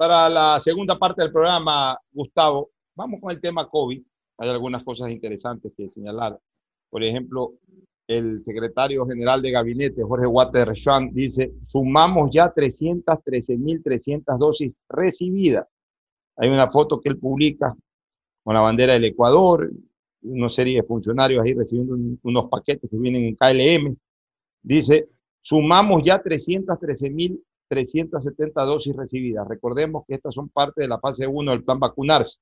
para la segunda parte del programa, Gustavo. Vamos con el tema COVID. Hay algunas cosas interesantes que señalar. Por ejemplo, el secretario general de gabinete, Jorge Water dice, sumamos ya 313.300 dosis recibidas. Hay una foto que él publica con la bandera del Ecuador, una serie de funcionarios ahí recibiendo unos paquetes que vienen en KLM. Dice, sumamos ya 313.370 dosis recibidas. Recordemos que estas son parte de la fase 1 del plan vacunarse.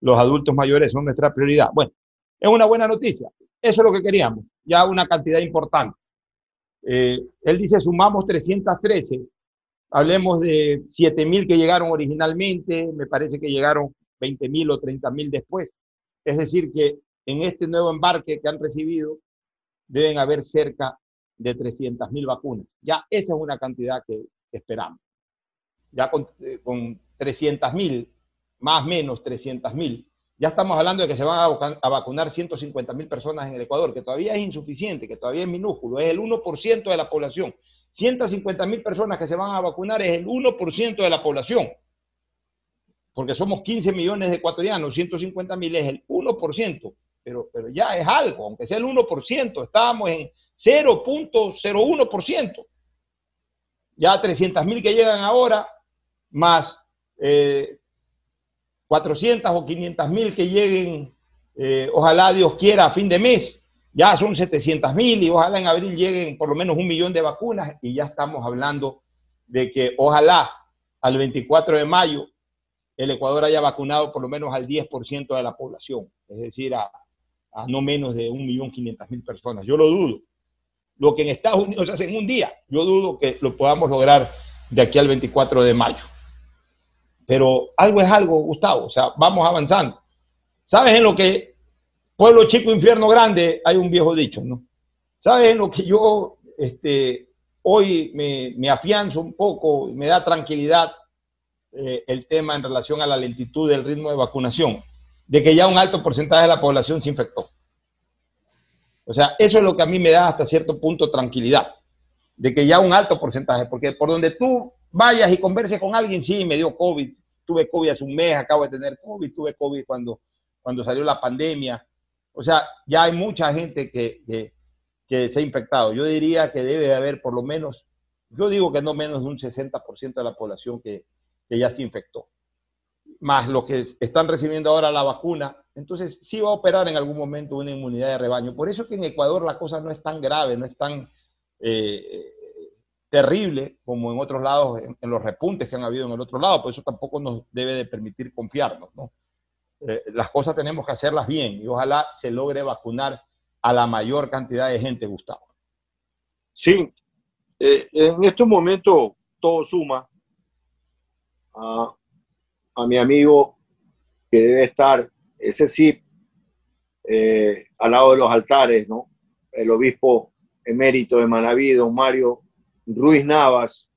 Los adultos mayores son nuestra prioridad. Bueno, es una buena noticia. Eso es lo que queríamos, ya una cantidad importante. Eh, él dice, sumamos 313 Hablemos de 7.000 que llegaron originalmente, me parece que llegaron 20.000 o 30.000 después. Es decir, que en este nuevo embarque que han recibido deben haber cerca de 300.000 vacunas. Ya esa es una cantidad que esperamos. Ya con, eh, con 300.000, más o menos 300.000, ya estamos hablando de que se van a, vacunar 150.000 personas en el Ecuador, que todavía es insuficiente, que todavía es minúsculo, es el 1% de la población. 150 mil personas que se van a vacunar es el 1% de la población, porque somos 15 millones de ecuatorianos, 150 mil es el 1%, pero, pero ya es algo, aunque sea el 1%, estábamos en 0.01%. Ya 300 mil que llegan ahora, más 400 eh, o 500 mil que lleguen, eh, ojalá Dios quiera, a fin de mes, ya son 700 mil y ojalá en abril lleguen por lo menos un millón de vacunas y ya estamos hablando de que ojalá al 24 de mayo el Ecuador haya vacunado por lo menos al 10% de la población, es decir, a, no menos de 1.500.000 personas. Yo lo dudo. Lo que en Estados Unidos se hace en un día, yo dudo que lo podamos lograr de aquí al 24 de mayo. Pero algo es algo, Gustavo, o sea, vamos avanzando. ¿Sabes en lo que Pueblo chico, infierno grande, hay un viejo dicho, ¿no? ¿Sabes en lo que yo este, hoy me, afianzo un poco, me da tranquilidad eh, el tema en relación a la lentitud del ritmo de vacunación? De que ya un alto porcentaje de la población se infectó. O sea, eso es lo que a mí me da hasta cierto punto tranquilidad, de que ya un alto porcentaje, porque por donde tú vayas y converses con alguien, sí, me dio COVID, tuve COVID hace un mes, acabo de tener COVID, tuve COVID cuando, cuando salió la pandemia, o sea, ya hay mucha gente que, se ha infectado. Yo diría que debe de haber por lo menos, yo digo que no menos de un 60% de la población que, ya se infectó. Más los que están recibiendo ahora la vacuna, entonces sí va a operar en algún momento una inmunidad de rebaño. Por eso que en Ecuador la cosa no es tan grave, no es tan eh, terrible como en otros lados, en, los repuntes que han habido en el otro lado. Por eso tampoco nos debe de permitir confiarnos, ¿no? Eh, las cosas tenemos que hacerlas bien y ojalá se logre vacunar a la mayor cantidad de gente, Gustavo. Sí, eh, en estos momentos todo suma a, mi amigo que debe estar, ese sí, eh, al lado de los altares, ¿no? El obispo emérito de Manaví, don Mario Ruiz Navas,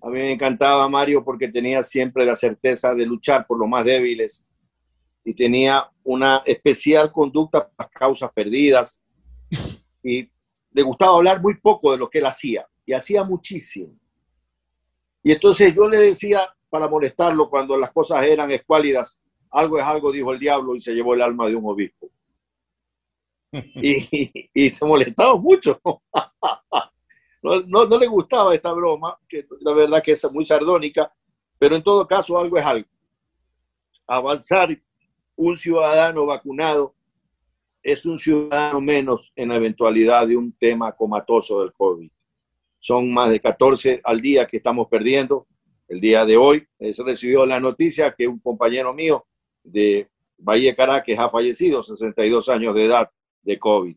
a mí me encantaba Mario porque tenía siempre la certeza de luchar por los más débiles y tenía una especial conducta para causas perdidas y le gustaba hablar muy poco de lo que él hacía y hacía muchísimo. Y entonces yo le decía para molestarlo cuando las cosas eran escuálidas, algo es algo, dijo el diablo y se llevó el alma de un obispo. y, y se molestaba mucho. no, no, le gustaba esta broma, que la verdad que es muy sardónica, pero en todo caso algo es algo. Avanzar un ciudadano vacunado es un ciudadano menos en la eventualidad de un tema comatoso del COVID. Son más de 14 al día que estamos perdiendo. El día de hoy se recibió la noticia que un compañero mío de Bahía Caracas ha fallecido, 62 años de edad de COVID.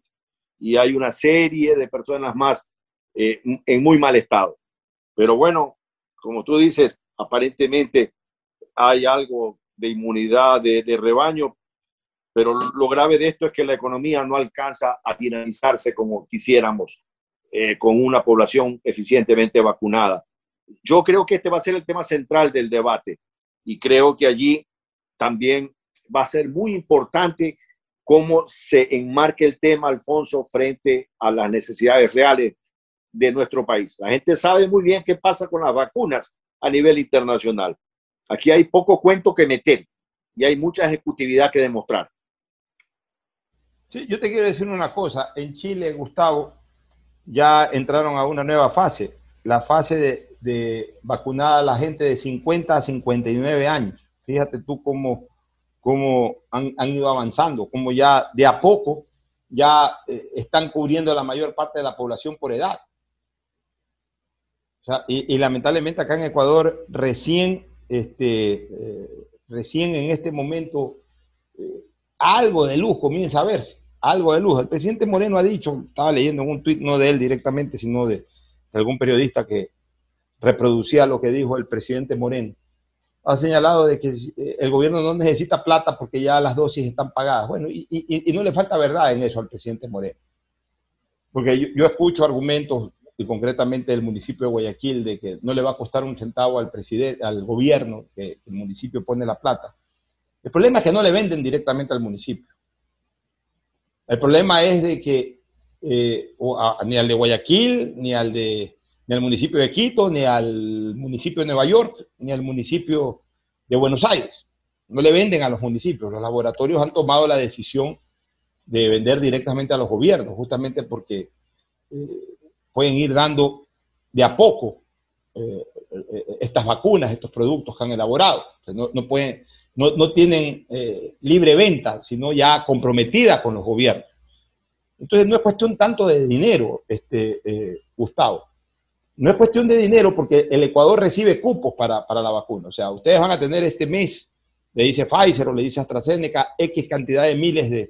Y hay una serie de personas más eh, en muy mal estado. Pero bueno, como tú dices, aparentemente hay algo de inmunidad de, rebaño, pero lo, grave de esto es que la economía no alcanza a dinamizarse como quisiéramos eh, con una población eficientemente vacunada. Yo creo que este va a ser el tema central del debate y creo que allí también va a ser muy importante cómo se enmarque el tema, Alfonso, frente a las necesidades reales de nuestro país. La gente sabe muy bien qué pasa con las vacunas a nivel internacional. Aquí hay poco cuento que meter y hay mucha ejecutividad que demostrar. Sí, yo te quiero decir una cosa. En Chile, Gustavo, ya entraron a una nueva fase, la fase de, de vacunar a la gente de 50 a 59 años. Fíjate tú cómo, cómo han, ido avanzando, cómo ya de a poco ya eh, están cubriendo la mayor parte de la población por edad. y, lamentablemente acá en Ecuador recién, este, eh, recién en este momento, eh, algo de luz comienza a verse, algo de luz. El presidente Moreno ha dicho, estaba leyendo en un tuit, no de él directamente, sino de algún periodista que reproducía lo que dijo el presidente Moreno, ha señalado de que eh, el gobierno no necesita plata porque ya las dosis están pagadas. Bueno, y, no le falta verdad en eso al presidente Moreno. Porque yo, escucho argumentos, y concretamente del municipio de Guayaquil, de que no le va a costar un centavo al presidente, al gobierno, que el municipio pone la plata. El problema es que no le venden directamente al municipio. El problema es de que eh, ni al de Guayaquil, ni al de ni al municipio de Quito, ni al municipio de Nueva York, ni al municipio de Buenos Aires. No le venden a los municipios. Los laboratorios han tomado la decisión de vender directamente a los gobiernos, justamente porque eh, pueden ir dando de a poco eh, eh, estas vacunas, estos productos que han elaborado. no, no, tienen libre venta, sino ya comprometida con los gobiernos. Entonces no es cuestión tanto de dinero, este, Gustavo no es cuestión de dinero porque el Ecuador recibe cupos para, la vacuna. O sea, ustedes van a tener este mes, le dice Pfizer o le dice AstraZeneca, X cantidad de miles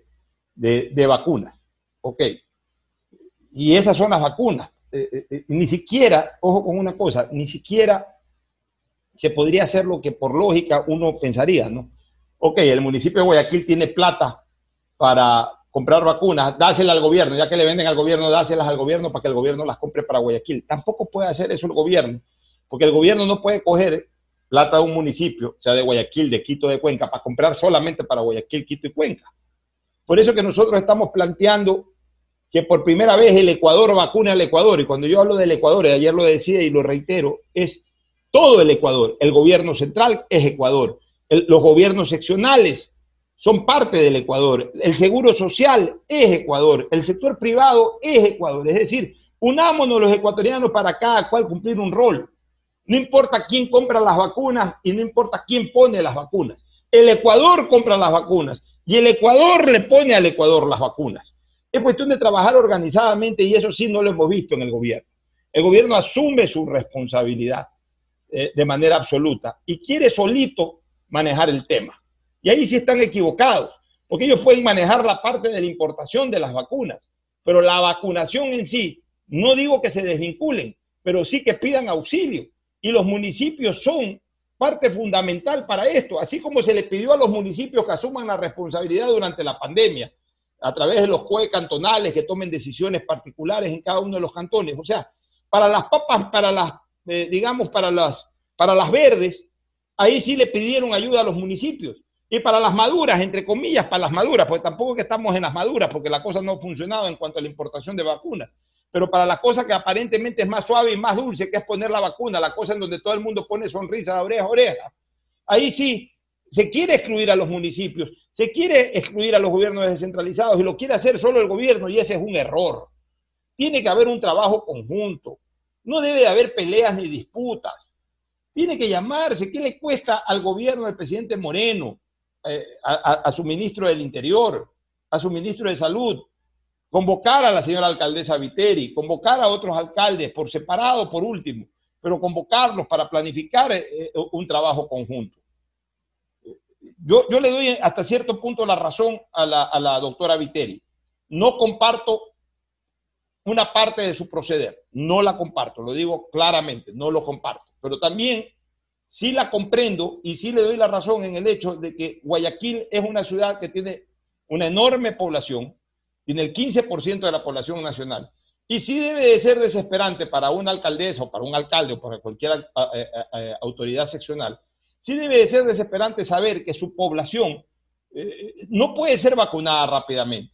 de, vacunas. Ok. Y esas son las vacunas. Eh, eh, eh, ni siquiera, ojo con una cosa, ni siquiera se podría hacer lo que por lógica uno pensaría, ¿no? Ok, el municipio de Guayaquil tiene plata para, comprar vacunas, dáselas al gobierno, ya que le venden al gobierno, dáselas al gobierno para que el gobierno las compre para Guayaquil. Tampoco puede hacer eso el gobierno, porque el gobierno no puede coger plata de un municipio, sea de Guayaquil, de Quito, de Cuenca, para comprar solamente para Guayaquil, Quito y Cuenca. Por eso que nosotros estamos planteando que por primera vez el Ecuador vacune al Ecuador. Y cuando yo hablo del Ecuador, y ayer lo decía y lo reitero, es todo el Ecuador. El gobierno central es Ecuador. los gobiernos seccionales son parte del Ecuador. El seguro social es Ecuador, el sector privado es Ecuador. Es decir, unámonos los ecuatorianos para cada cual cumplir un rol. No importa quién compra las vacunas y no importa quién pone las vacunas. El Ecuador compra las vacunas y el Ecuador le pone al Ecuador las vacunas. Es cuestión de trabajar organizadamente y eso sí no lo hemos visto en el gobierno. El gobierno asume su responsabilidad eh, de manera absoluta y quiere solito manejar el tema. Y ahí sí están equivocados, porque ellos pueden manejar la parte de la importación de las vacunas, pero la vacunación en sí, no digo que se desvinculen, pero sí que pidan auxilio. Y los municipios son parte fundamental para esto, así como se le pidió a los municipios que asuman la responsabilidad durante la pandemia, a través de los COE cantonales que tomen decisiones particulares en cada uno de los cantones. O sea, para las papas, para las, eh, digamos, para las, para las verdes, ahí sí le pidieron ayuda a los municipios. Y para las maduras, entre comillas, para las maduras, porque tampoco que estamos en las maduras, porque la cosa no ha funcionado en cuanto a la importación de vacunas. Pero para la cosa que aparentemente es más suave y más dulce, que es poner la vacuna, la cosa en donde todo el mundo pone sonrisa de oreja a oreja, ahí sí se quiere excluir a los municipios, se quiere excluir a los gobiernos descentralizados y lo quiere hacer solo el gobierno y ese es un error. Tiene que haber un trabajo conjunto. No debe de haber peleas ni disputas. Tiene que llamarse. ¿Qué le cuesta al gobierno del presidente Moreno? Eh, a, su ministro del Interior, a su ministro de Salud, convocar a la señora alcaldesa Viteri, convocar a otros alcaldes por separado, por último, pero convocarlos para planificar eh, eh, un trabajo conjunto. Yo, yo, le doy hasta cierto punto la razón a la, a la doctora Viteri. No comparto una parte de su proceder, no la comparto, lo digo claramente, no lo comparto, pero también sí la comprendo y sí le doy la razón en el hecho de que Guayaquil es una ciudad que tiene una enorme población, tiene el 15% de la población nacional. Y sí debe de ser desesperante para una alcaldesa o para un alcalde o para cualquier eh, eh, eh, autoridad seccional sí debe de ser desesperante saber que su población no puede ser vacunada rápidamente.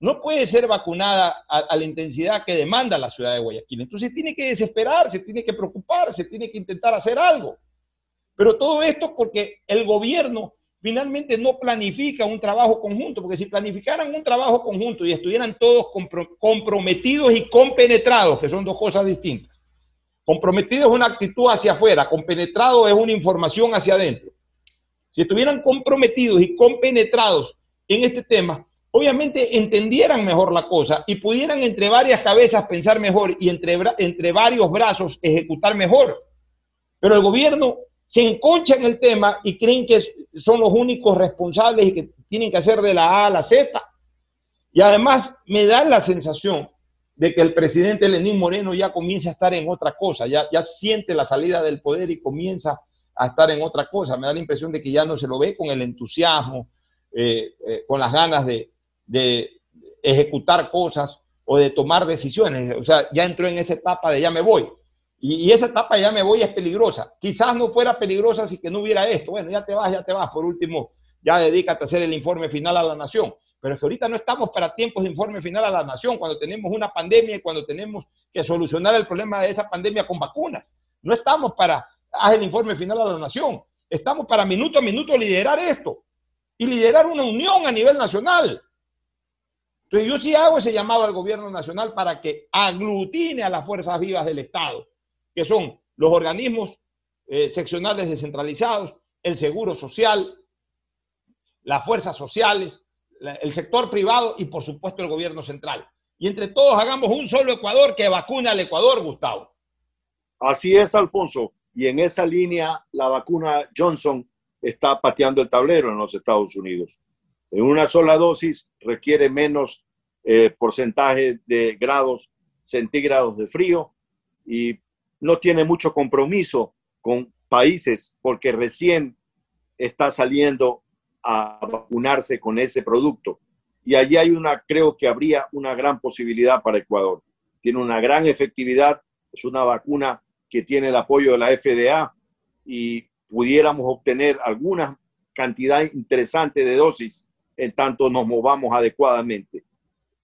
No puede ser vacunada a, a, la intensidad que demanda la ciudad de Guayaquil. Entonces tiene que desesperarse, tiene que preocuparse, tiene que intentar hacer algo. Pero todo esto porque el gobierno finalmente no planifica un trabajo conjunto, porque si planificaran un trabajo conjunto y estuvieran todos compro comprometidos y compenetrados, que son dos cosas distintas. Comprometido es una actitud hacia afuera, compenetrado es una información hacia adentro. Si estuvieran comprometidos y compenetrados en este tema, obviamente entendieran mejor la cosa y pudieran entre varias cabezas pensar mejor y entre, entre varios brazos ejecutar mejor. Pero el gobierno se enconcha en el tema y creen que son los únicos responsables y que tienen que hacer de la A a la Z. Y además me da la sensación de que el presidente Lenín Moreno ya comienza a estar en otra cosa, ya, ya siente la salida del poder y comienza a estar en otra cosa. Me da la impresión de que ya no se lo ve con el entusiasmo, eh, eh, con las ganas de, de ejecutar cosas o de tomar decisiones. O sea, ya entró en esa etapa de ya me voy. Y, esa etapa ya me voy es peligrosa. Quizás no fuera peligrosa si que no hubiera esto. Bueno, ya te vas, ya te vas. Por último, ya dedícate a hacer el informe final a la nación. Pero es que ahorita no estamos para tiempos de informe final a la nación, cuando tenemos una pandemia y cuando tenemos que solucionar el problema de esa pandemia con vacunas. No estamos para hacer el informe final a la nación. Estamos para minuto a minuto liderar esto y liderar una unión a nivel nacional. Entonces yo sí hago ese llamado al gobierno nacional para que aglutine a las fuerzas vivas del Estado que son los organismos eh, seccionales descentralizados, el seguro social, las fuerzas sociales, la, el sector privado y por supuesto el gobierno central. Y entre todos hagamos un solo Ecuador que vacune al Ecuador, Gustavo. Así es, Alfonso. Y en esa línea la vacuna Johnson está pateando el tablero en los Estados Unidos. En una sola dosis requiere menos eh, porcentaje de grados centígrados de frío y no tiene mucho compromiso con países porque recién está saliendo a vacunarse con ese producto. Y allí hay una, creo que habría una gran posibilidad para Ecuador. Tiene una gran efectividad, es una vacuna que tiene el apoyo de la FDA y pudiéramos obtener alguna cantidad interesante de dosis en tanto nos movamos adecuadamente.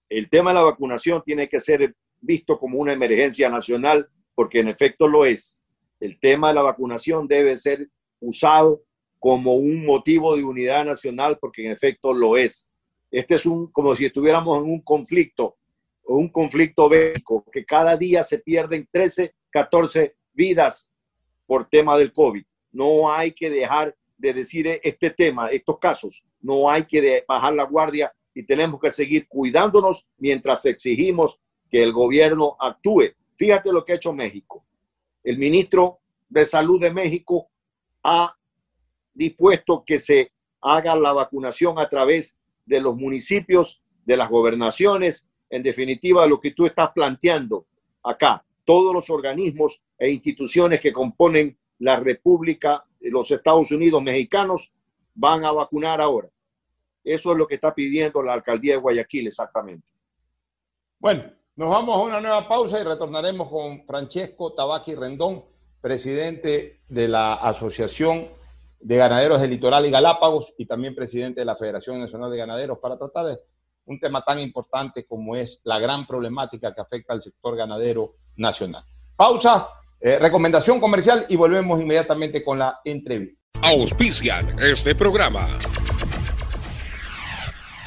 El tema de la vacunación tiene que ser visto como una emergencia nacional porque en efecto lo es. El tema de la vacunación debe ser usado como un motivo de unidad nacional, porque en efecto lo es. Este es un, como si estuviéramos en un conflicto, un conflicto bélico, que cada día se pierden 13, 14 vidas por tema del COVID. No hay que dejar de decir este tema, estos casos. No hay que bajar la guardia y tenemos que seguir cuidándonos mientras exigimos que el gobierno actúe Fíjate lo que ha hecho México. El ministro de Salud de México ha dispuesto que se haga la vacunación a través de los municipios, de las gobernaciones, en definitiva lo que tú estás planteando acá. Todos los organismos e instituciones que componen la República los Estados Unidos mexicanos van a vacunar ahora. Eso es lo que está pidiendo la alcaldía de Guayaquil exactamente. Bueno, nos vamos a una nueva pausa y retornaremos con Francesco Tabaqui Rendón, presidente de la Asociación de Ganaderos del Litoral y Galápagos y también presidente de la Federación Nacional de Ganaderos para tratar de un tema tan importante como es la gran problemática que afecta al sector ganadero nacional. Pausa, eh, recomendación comercial y volvemos inmediatamente con la entrevista. Auspician este programa.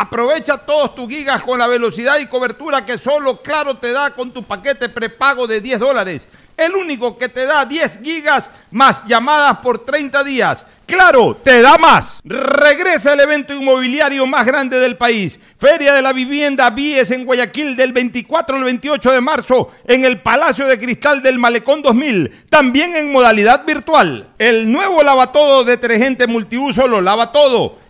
Aprovecha todos tus gigas con la velocidad y cobertura que solo Claro te da con tu paquete prepago de 10 dólares. El único que te da 10 gigas más llamadas por 30 días. Claro, te da más. Regresa el evento inmobiliario más grande del país. Feria de la Vivienda Vies en Guayaquil del 24 al 28 de marzo en el Palacio de Cristal del Malecón 2000. También en modalidad virtual. El nuevo lavatodo detergente multiuso lo lava todo.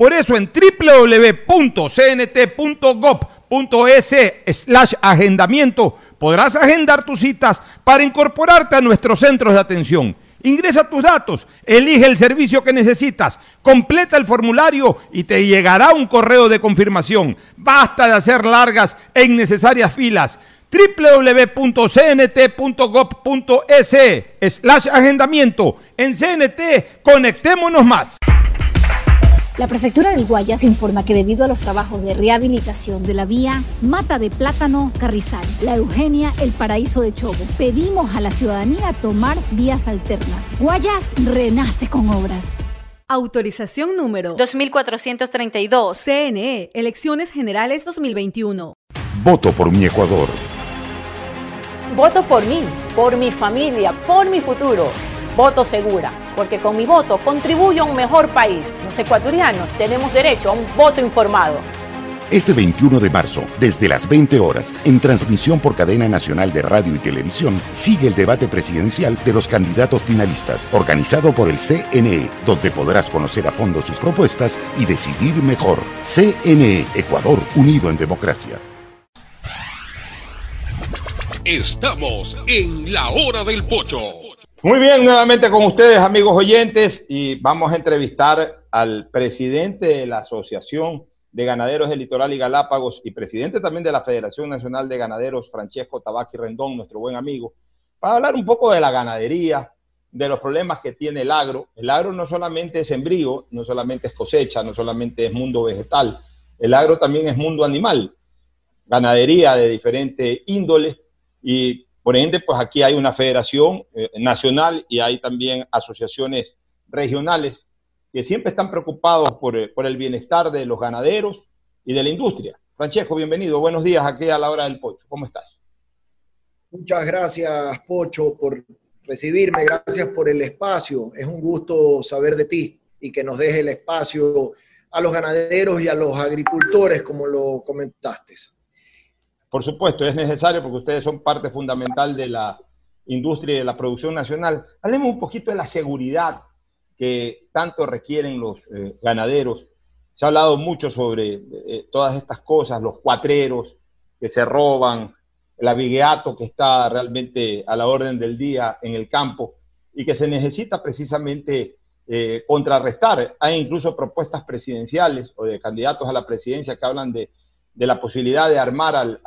Por eso en www.cnt.gov.es slash agendamiento podrás agendar tus citas para incorporarte a nuestros centros de atención. Ingresa tus datos, elige el servicio que necesitas, completa el formulario y te llegará un correo de confirmación. Basta de hacer largas e innecesarias filas www.cnt.gov.es slash agendamiento. En CNT, conectémonos más. La prefectura del Guayas informa que debido a los trabajos de rehabilitación de la vía Mata de Plátano Carrizal, La Eugenia, El Paraíso de Chobo, pedimos a la ciudadanía tomar vías alternas. Guayas renace con obras. Autorización número 2432. CNE, Elecciones Generales 2021. Voto por mi Ecuador. Voto por mí, por mi familia, por mi futuro. Voto segura, porque con mi voto contribuyo a un mejor país. Los ecuatorianos tenemos derecho a un voto informado. Este 21 de marzo, desde las 20 horas, en transmisión por cadena nacional de radio y televisión, sigue el debate presidencial de los candidatos finalistas, organizado por el CNE, donde podrás conocer a fondo sus propuestas y decidir mejor. CNE, Ecuador, unido en democracia. Estamos en la hora del pocho. Muy bien, nuevamente con ustedes, amigos oyentes, y vamos a entrevistar al presidente de la Asociación de Ganaderos del Litoral y Galápagos y presidente también de la Federación Nacional de Ganaderos, Francesco Tabaqui Rendón, nuestro buen amigo, para hablar un poco de la ganadería, de los problemas que tiene el agro. El agro no solamente es embrío, no solamente es cosecha, no solamente es mundo vegetal, el agro también es mundo animal, ganadería de diferente índole y por ende, pues aquí hay una federación eh, nacional y hay también asociaciones regionales que siempre están preocupados por, eh, por, el bienestar de los ganaderos y de la industria. Francesco, bienvenido. Buenos días aquí a la hora del Pocho. ¿Cómo estás? Muchas gracias, Pocho, por recibirme. Gracias por el espacio. Es un gusto saber de ti y que nos deje el espacio a los ganaderos y a los agricultores, como lo comentaste. Por supuesto, es necesario porque ustedes son parte fundamental de la industria y de la producción nacional. Hablemos un poquito de la seguridad que tanto requieren los eh, ganaderos. Se ha hablado mucho sobre eh, todas estas cosas, los cuatreros que se roban, el avigueato que está realmente a la orden del día en el campo y que se necesita precisamente eh, contrarrestar. Hay incluso propuestas presidenciales o de candidatos a la presidencia que hablan de de la posibilidad de armar al,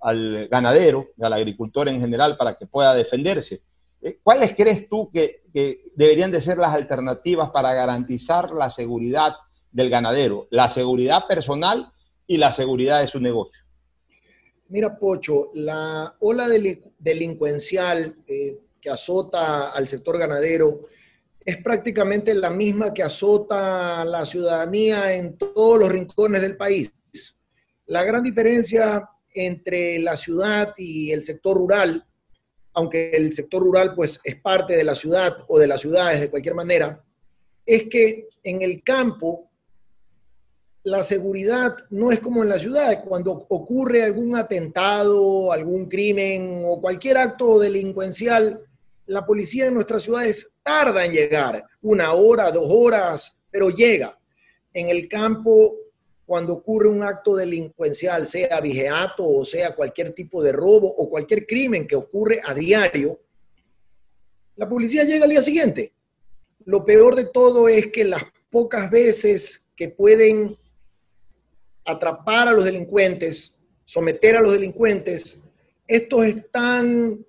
al, ganadero, al agricultor en general, para que pueda defenderse. Eh, ¿Cuáles crees tú que, deberían de ser las alternativas para garantizar la seguridad del ganadero, la seguridad personal y la seguridad de su negocio? Mira, Pocho, la ola delincuencial eh, que azota al sector ganadero es prácticamente la misma que azota a la ciudadanía en todos los rincones del país. La gran diferencia entre la ciudad y el sector rural, aunque el sector rural pues es parte de la ciudad o de las ciudades de cualquier manera, es que en el campo la seguridad no es como en la ciudad. Cuando ocurre algún atentado, algún crimen o cualquier acto delincuencial, la policía en nuestras ciudades tarda en llegar, una hora, dos horas, pero llega. En el campo, cuando ocurre un acto delincuencial, sea vigeato o sea cualquier tipo de robo o cualquier crimen que ocurre a diario, la policía llega al día siguiente. Lo peor de todo es que las pocas veces que pueden atrapar a los delincuentes, someter a los delincuentes, estos están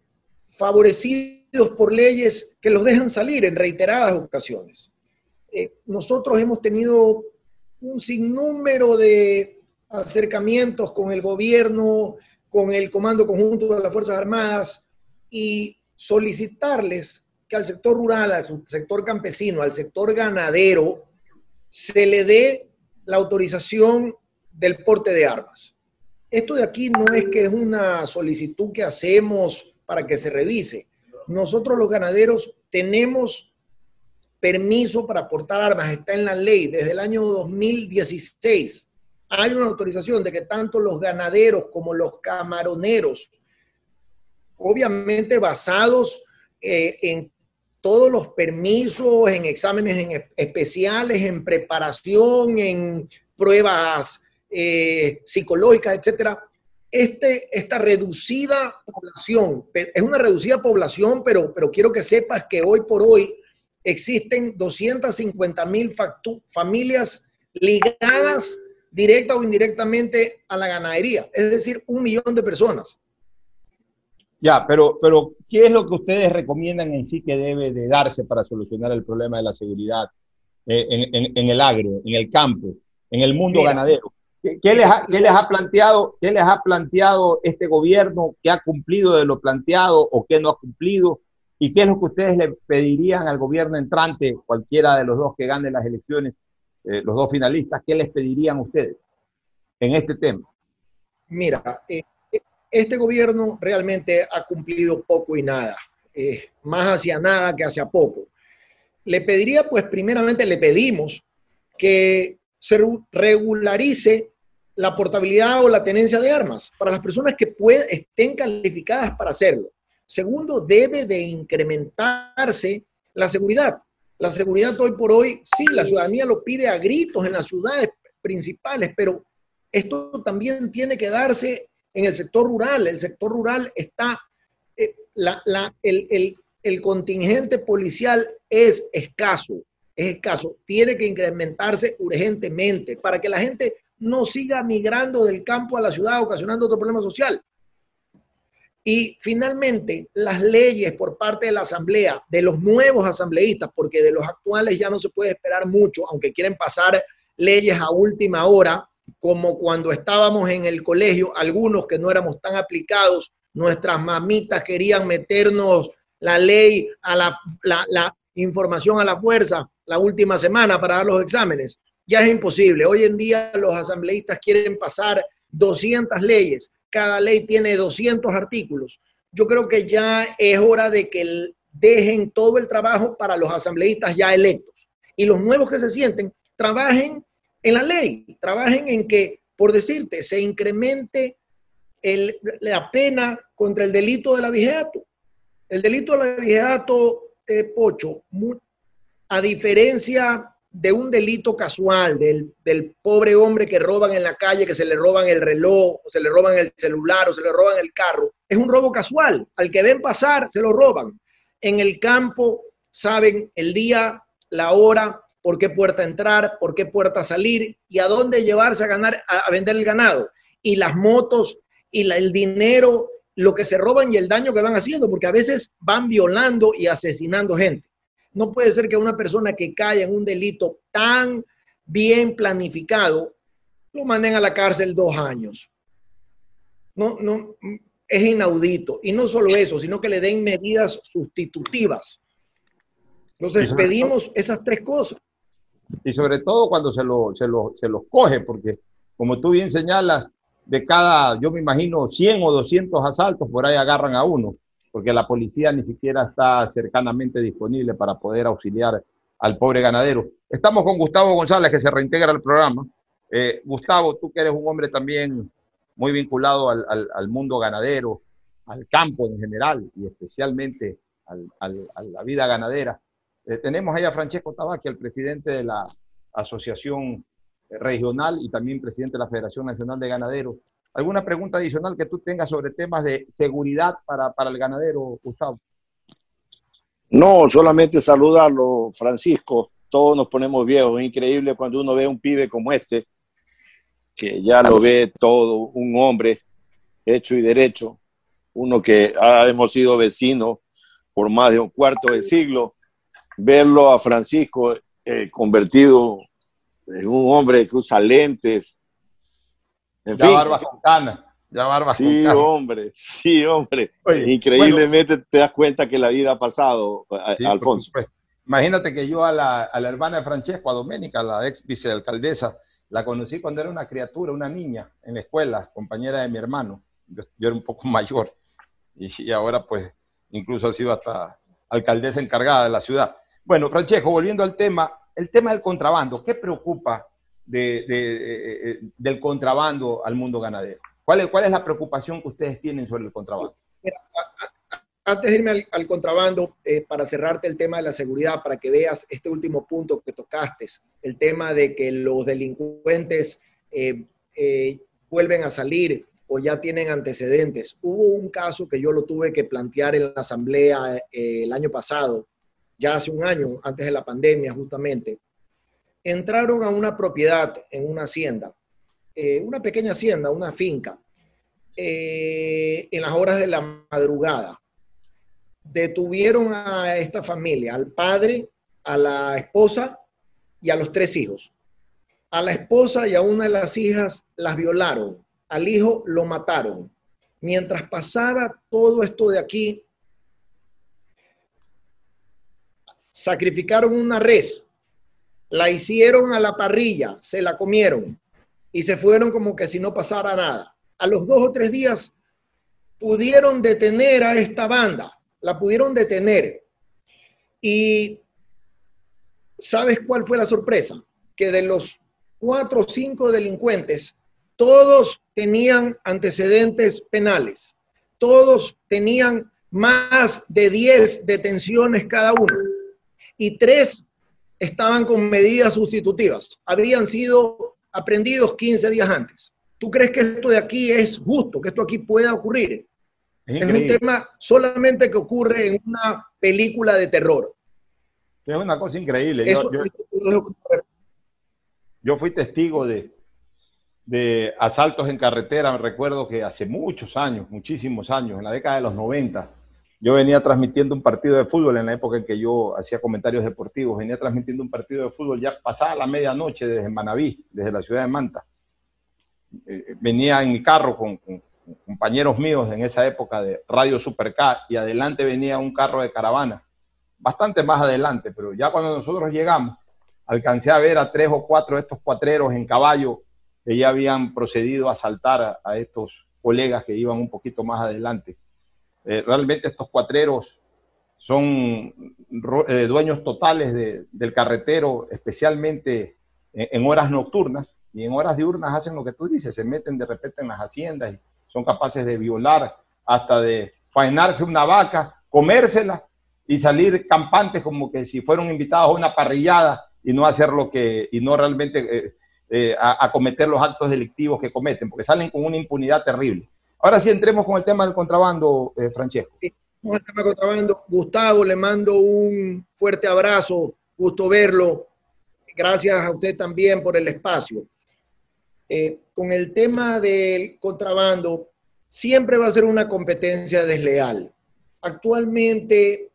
favorecidos por leyes que los dejan salir en reiteradas ocasiones. Eh, nosotros hemos tenido un sinnúmero de acercamientos con el gobierno, con el Comando Conjunto de las Fuerzas Armadas y solicitarles que al sector rural, al sector campesino, al sector ganadero, se le dé la autorización del porte de armas. Esto de aquí no es que es una solicitud que hacemos para que se revise nosotros los ganaderos tenemos permiso para portar armas, está en la ley desde el año 2016. Hay una autorización de que tanto los ganaderos como los camaroneros, obviamente basados eh, en todos los permisos, en exámenes especiales, en preparación, en pruebas eh, psicológicas, etcétera, este, esta reducida población, es una reducida población, pero, pero quiero que sepas que hoy por hoy existen 250 mil familias ligadas directa o indirectamente a la ganadería, es decir, un millón de personas. Ya, pero, pero ¿qué es lo que ustedes recomiendan en sí que debe de darse para solucionar el problema de la seguridad eh, en, el agro, en el campo, en el mundo ganadero? ¿Qué, les ha, planteado, ¿Qué les ha planteado este gobierno? ¿Qué ha cumplido de lo planteado o qué no ha cumplido? ¿Y qué es lo que ustedes le pedirían al gobierno entrante, cualquiera de los dos que gane las elecciones, eh, los dos finalistas, qué les pedirían ustedes en este tema? Mira, eh, este gobierno realmente ha cumplido poco y nada, eh, más hacia nada que hacia poco. Le pediría, pues primeramente le pedimos que se regularice la portabilidad o la tenencia de armas para las personas que estén calificadas para hacerlo. Segundo, debe de incrementarse la seguridad. La seguridad hoy por hoy, sí, la ciudadanía lo pide a gritos en las ciudades principales, pero esto también tiene que darse en el sector rural. El sector rural está, eh, el, el contingente policial es escaso, es escaso. Tiene que incrementarse urgentemente para que la gente no siga migrando del campo a la ciudad ocasionando otro problema social. Y finalmente, las leyes por parte de la Asamblea, de los nuevos asambleístas, porque de los actuales ya no se puede esperar mucho, aunque quieren pasar leyes a última hora, como cuando estábamos en el colegio, algunos que no éramos tan aplicados, nuestras mamitas querían meternos la ley a la, la información a la fuerza la última semana para dar los exámenes ya es imposible. Hoy en día los asambleístas quieren pasar 200 leyes, cada ley tiene 200 artículos. Yo creo que ya es hora de que dejen todo el trabajo para los asambleístas ya electos y los nuevos que se sienten trabajen en la ley, trabajen en que, por decirte, se incremente la pena contra el delito de la vigeato. El delito de la eh, Pocho, a diferencia de un delito casual, del, del, pobre hombre que roban en la calle, que se le roban el reloj, o se le roban el celular, o se le roban el carro. Es un robo casual. Al que ven pasar, se lo roban. En el campo saben el día, la hora, por qué puerta entrar, por qué puerta salir y a dónde llevarse a ganar, a, vender el ganado. Y las motos y el dinero, lo que se roban y el daño que van haciendo, porque a veces van violando y asesinando gente. No puede ser que una persona que cae en un delito tan bien planificado lo manden a la cárcel dos años. No, no, es inaudito. Y no solo eso, sino que le den medidas sustitutivas. Entonces pedimos esas tres cosas. Y sobre todo cuando se, lo, se, lo, se los coge, porque como tú bien señalas, de cada, yo me imagino, 100 o 200 asaltos, por ahí agarran a uno, porque la policía ni siquiera está cercanamente disponible para poder auxiliar al pobre ganadero. Estamos con Gustavo González, que se reintegra al programa. Eh, Gustavo, tú que eres un hombre también muy vinculado al, mundo ganadero, al campo en general y especialmente al, a la vida ganadera. Eh, tenemos ahí a Francesco Tabaqui, el presidente de la Asociación Regional y también presidente de la Federación Nacional de Ganaderos. ¿Alguna pregunta adicional que tú tengas sobre temas de seguridad para, para el ganadero, Gustavo? No, solamente saludarlo, Francisco. Todos nos ponemos viejos. Es increíble cuando uno ve un pibe como este, que ya lo ve todo, un hombre hecho y derecho, uno que hemos sido vecinos por más de un cuarto de siglo, verlo a Francisco eh, convertido en un hombre que usa lentes. En ya barba con Ya barba sí, hombre, sí, hombre. Increíblemente te das cuenta que la vida ha pasado, Alfonso. Imagínate que yo a la, a la, hermana de Francesco, a Doménica, la ex vicealcaldesa, la conocí cuando era una criatura, una niña, en la escuela, compañera de mi hermano. Yo, era un poco mayor y, y, ahora pues incluso ha sido hasta alcaldesa encargada de la ciudad. Bueno, Francesco, volviendo al tema, el tema del contrabando, ¿qué preocupa de, de, eh, del contrabando al mundo ganadero? ¿Cuál es, ¿Cuál es la preocupación que ustedes tienen sobre el contrabando? antes de irme al, contrabando, eh, para cerrarte el tema de la seguridad, para que veas este último punto que tocaste, el tema de que los delincuentes eh, vuelven a salir o ya tienen antecedentes. Hubo un caso que yo lo tuve que plantear en la asamblea el año pasado, ya hace un año, antes de la pandemia justamente, entraron a una propiedad en una hacienda, eh, una pequeña hacienda, una finca, eh, en las horas de la madrugada. Detuvieron a esta familia, al padre, a la esposa y a los tres hijos. A la esposa y a una de las hijas las violaron, al hijo lo mataron. Mientras pasaba todo esto de aquí, sacrificaron una res, la hicieron a la parrilla, se la comieron y se fueron como que si no pasara nada. A los dos o tres días pudieron detener a esta banda, la pudieron detener. Y ¿sabes cuál fue la sorpresa? Que de los cuatro o cinco delincuentes, todos tenían antecedentes penales, todos tenían más de diez detenciones cada uno y tres estaban con medidas sustitutivas. Habían sido aprendidos 15 días antes. ¿Tú crees que esto de aquí es justo, que esto aquí pueda ocurrir? Es, un tema solamente que ocurre en una película de terror. Es una cosa increíble. yo, fui testigo de, de asaltos en carretera. Me recuerdo que hace muchos años, muchísimos años, en la década de los 90, yo venía transmitiendo un partido de fútbol en la época en que yo hacía comentarios deportivos, venía transmitiendo un partido de fútbol ya pasada la medianoche desde Manaví, desde la ciudad de Manta. Eh, venía en mi carro con, compañeros míos en esa época de Radio Supercar y adelante venía un carro de caravana, bastante más adelante, pero ya cuando nosotros llegamos, alcancé a ver a tres o cuatro de estos cuatreros en caballo que ya habían procedido a asaltar a estos colegas que iban un poquito más adelante eh, realmente estos cuatreros son eh, dueños totales del carretero, especialmente en, horas nocturnas y en horas diurnas hacen lo que tú dices, se meten de repente en las haciendas y son capaces de violar, hasta de faenarse una vaca, comérsela y salir campantes como que si fueron invitados a una parrillada y no hacer lo que, y no realmente eh, a cometer los actos delictivos que cometen, porque salen con una impunidad terrible. Ahora sí entremos con el tema del contrabando, eh, Francesco. Con el tema contrabando. Gustavo, le mando un fuerte abrazo, gusto verlo. Gracias a usted también por el espacio. Eh, con el tema del contrabando, siempre va a ser una competencia desleal. Actualmente,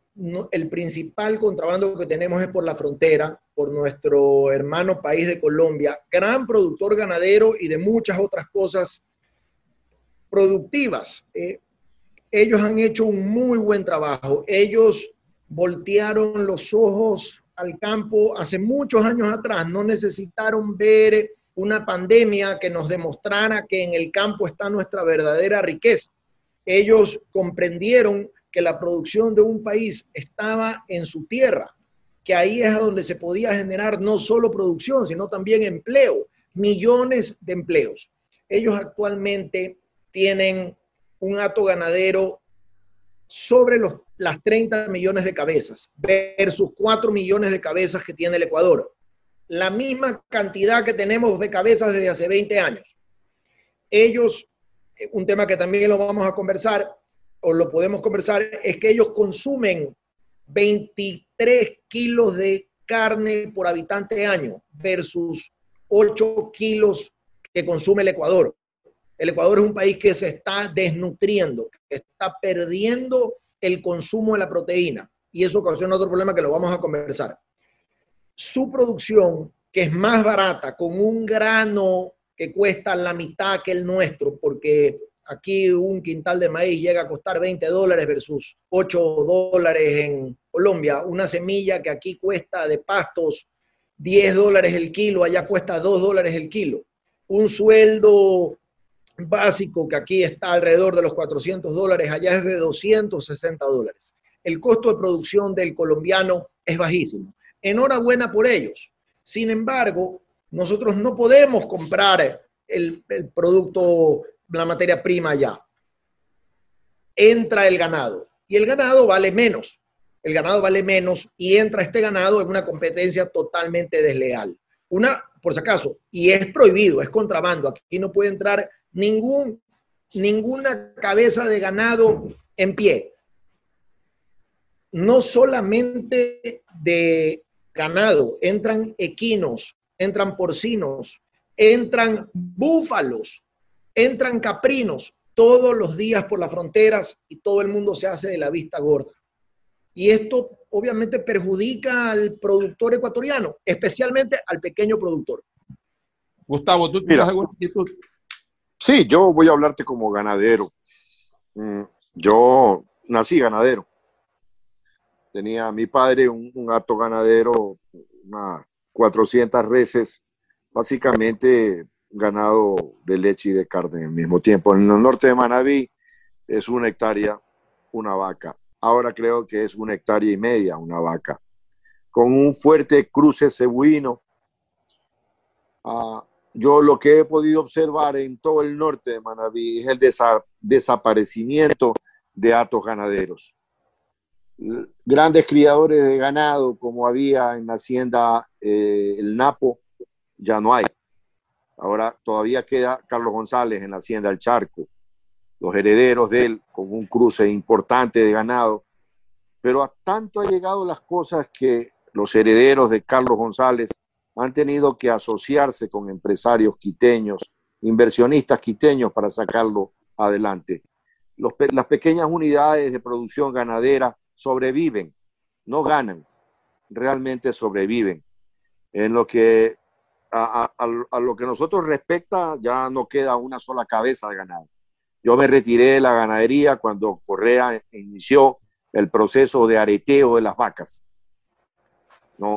el principal contrabando que tenemos es por la frontera, por nuestro hermano país de Colombia, gran productor ganadero y de muchas otras cosas productivas. Eh, ellos han hecho un muy buen trabajo. Ellos voltearon los ojos al campo hace muchos años atrás, no necesitaron ver una pandemia que nos demostrara que en el campo está nuestra verdadera riqueza. Ellos comprendieron que la producción de un país estaba en su tierra, que ahí es donde se podía generar no solo producción, sino también empleo, millones de empleos. Ellos actualmente tienen un hato ganadero sobre los, las 30 millones de cabezas versus 4 millones de cabezas que tiene el Ecuador. La misma cantidad que tenemos de cabezas desde hace 20 años. Ellos, eh, un tema que también lo vamos a conversar, o lo podemos conversar, es que ellos consumen 23 kilos de carne por habitante año versus 8 kilos que consume el Ecuador. El Ecuador es un país que se está desnutriendo, está perdiendo el consumo de la proteína y eso ocasiona otro problema que lo vamos a conversar. Su producción, que es más barata, con un grano que cuesta la mitad que el nuestro, porque aquí un quintal de maíz llega a costar 20 dólares versus 8 dólares en Colombia, una semilla que aquí cuesta de pastos 10 dólares el kilo, allá cuesta 2 dólares el kilo. Un sueldo básico que aquí está alrededor de los 400 dólares, allá es de 260 dólares. El costo de producción del colombiano es bajísimo. Enhorabuena por ellos. Sin embargo, nosotros no podemos comprar el, el producto, la materia prima allá. Entra el ganado y el ganado vale menos. El ganado vale menos y entra este ganado en una competencia totalmente desleal. Una, por si acaso, y es prohibido, es contrabando. Aquí no puede entrar ningún, ninguna cabeza de ganado en pie. No solamente de ganado, entran equinos, entran porcinos, entran búfalos, entran caprinos todos los días por las fronteras y todo el mundo se hace de la vista gorda. Y esto obviamente perjudica al productor ecuatoriano, especialmente al pequeño productor. Gustavo, ¿tú tienes alguna Sí, yo voy a hablarte como ganadero. Mm, yo nací ganadero. Tenía mi padre un, hato ganadero, unas 400 reses, básicamente ganado de leche y de carne al mismo tiempo. En el norte de Manabí es una hectárea, una vaca. Ahora creo que es una hectárea y media una vaca. Con un fuerte cruce cebuino. Ah, yo lo que he podido observar en todo el norte de Manabí es el desaparecimiento de atos ganaderos. Grandes criadores de ganado, como había en la hacienda eh, El Napo, ya no hay. Ahora todavía queda Carlos González en la hacienda El Charco, los herederos de él con un cruce importante de ganado. Pero a tanto ha llegado las cosas que los herederos de Carlos González han tenido que asociarse con empresarios quiteños, inversionistas quiteños para sacarlo adelante. las pequeñas unidades de producción ganadera sobreviven, no ganan, realmente sobreviven. En lo que a, lo que nosotros respecta, ya no queda una sola cabeza de ganado. Yo me retiré de la ganadería cuando Correa inició el proceso de areteo de las vacas.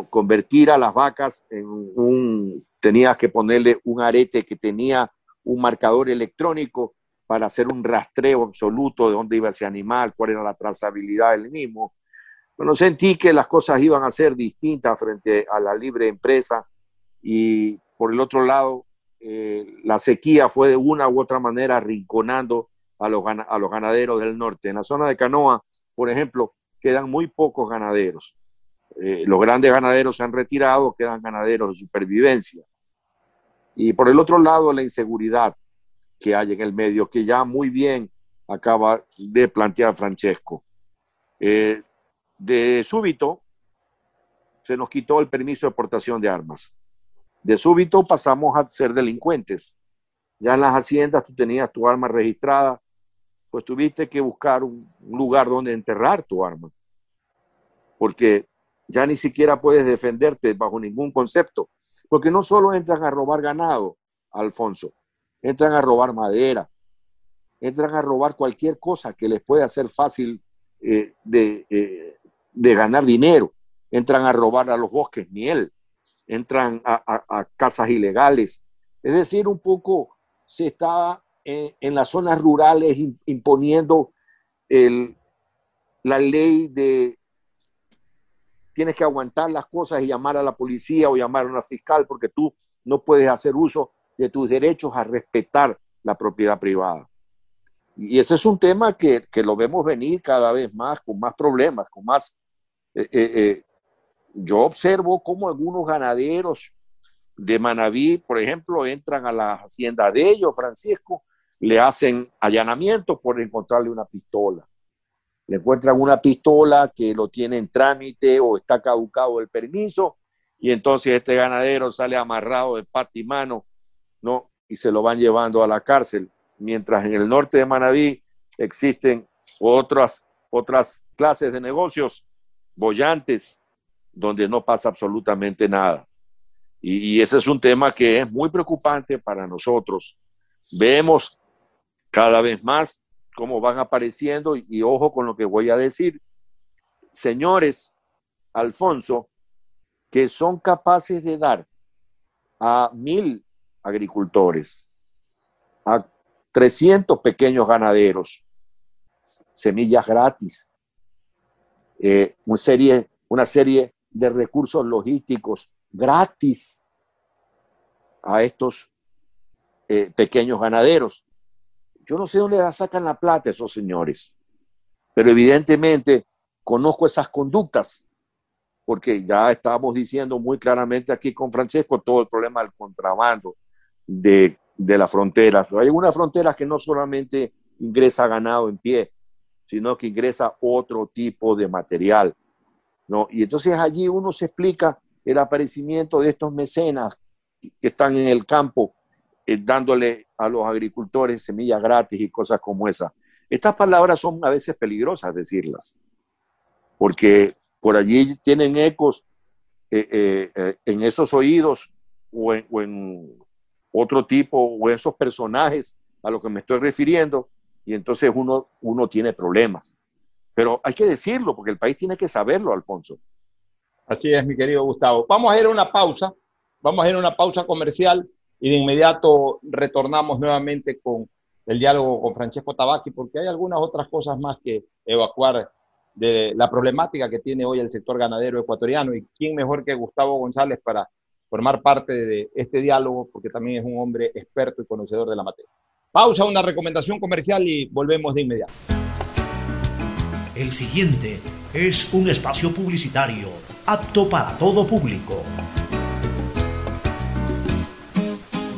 Convertir a las vacas en un, tenías que ponerle un arete que tenía un marcador electrónico para hacer un rastreo absoluto de dónde iba ese animal, cuál era la trazabilidad del mismo. Bueno, sentí que las cosas iban a ser distintas frente a la libre empresa y por el otro lado, eh, la sequía fue de una u otra manera rinconando a los ganaderos del norte. En la zona de Canoa, por ejemplo, quedan muy pocos ganaderos. Eh, los grandes ganaderos se han retirado, quedan ganaderos de supervivencia. Y por el otro lado, la inseguridad que hay en el medio, que ya muy bien acaba de plantear Francesco. Eh, de súbito, se nos quitó el permiso de exportación de armas. De súbito pasamos a ser delincuentes. Ya en las haciendas tú tenías tu arma registrada, pues tuviste que buscar un lugar donde enterrar tu arma. Porque ya ni siquiera puedes defenderte bajo ningún concepto, porque no solo entran a robar ganado, Alfonso, entran a robar madera, entran a robar cualquier cosa que les pueda hacer fácil eh, de, eh, de ganar dinero. Entran a robar a los bosques miel, entran a, casas ilegales. Es decir, un poco se está en, las zonas rurales imponiendo la ley de tienes que aguantar las cosas y llamar a la policía o llamar a una fiscal porque tú no puedes hacer uso de tus derechos a respetar la propiedad privada. Y ese es un tema que, lo vemos venir cada vez más, con más problemas, con más... Eh, eh, eh, yo observo cómo algunos ganaderos de Manabí, por ejemplo, entran a la hacienda de ellos, Francisco, le hacen allanamiento por encontrarle una pistola. Le encuentran una pistola que lo tiene en trámite o está caducado el permiso y entonces este ganadero sale amarrado de pata y mano, ¿no? Y se lo van llevando a la cárcel mientras en el norte de Manabí existen otras, otras clases de negocios bollantes donde no pasa absolutamente nada. Y, ese es un tema que es muy preocupante para nosotros. Vemos cada vez más cómo van apareciendo y, ojo con lo que voy a decir. Señores, Alfonso, que son capaces de dar a mil agricultores, a 300 pequeños ganaderos, semillas gratis, eh, una, serie, una serie de recursos logísticos gratis a estos eh, pequeños ganaderos. Yo no sé dónde sacan la plata esos señores, pero evidentemente conozco esas conductas, porque ya estábamos diciendo muy claramente aquí con Francesco todo el problema del contrabando, de de las fronteras. Hay una frontera que no solamente ingresa ganado en pie, sino que ingresa otro tipo de material. ¿no? Y entonces allí uno se explica el aparecimiento de estos mecenas que están en el campo eh, dándole a los agricultores semillas gratis y cosas como esa. Estas palabras son a veces peligrosas decirlas, porque por allí tienen ecos eh, eh, en esos oídos o en otro tipo o esos personajes a los que me estoy refiriendo y entonces uno, uno tiene problemas. Pero hay que decirlo porque el país tiene que saberlo, Alfonso. Así es, mi querido Gustavo. Vamos a ir a una pausa, vamos a ir a una pausa comercial y de inmediato retornamos nuevamente con el diálogo con Francesco Tabacchi porque hay algunas otras cosas más que evacuar de la problemática que tiene hoy el sector ganadero ecuatoriano y quién mejor que Gustavo González para formar parte de este diálogo, porque también es un hombre experto y conocedor de la materia. Pausa, una recomendación comercial y volvemos de inmediato. El siguiente es un espacio publicitario apto para todo público.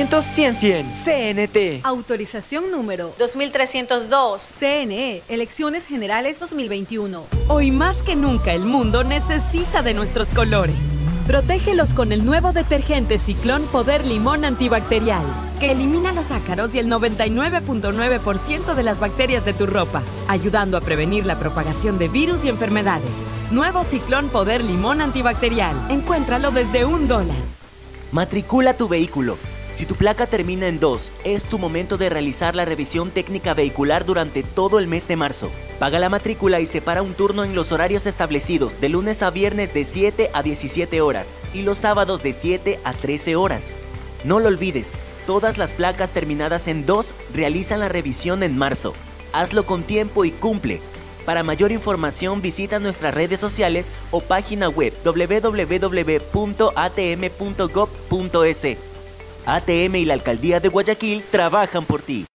800 400 100 100. CNT. Autorización número 2302. CNE, Elecciones Generales 2021. Hoy más que nunca el mundo necesita de nuestros colores. Protégelos con el nuevo detergente Ciclón Poder Limón Antibacterial, que elimina los ácaros y el 99.9% de las bacterias de tu ropa, ayudando a prevenir la propagación de virus y enfermedades. Nuevo Ciclón Poder Limón Antibacterial. Encuéntralo desde un dólar. Matricula tu vehículo. Si tu placa termina en 2, es tu momento de realizar la revisión técnica vehicular durante todo el mes de marzo. Paga la matrícula y separa un turno en los horarios establecidos de lunes a viernes de 7 a 17 horas y los sábados de 7 a 13 horas. No lo olvides, todas las placas terminadas en 2 realizan la revisión en marzo. Hazlo con tiempo y cumple. Para mayor información visita nuestras redes sociales o página web www.atm.gov.es. ATM y la Alcaldía de Guayaquil trabajan por ti.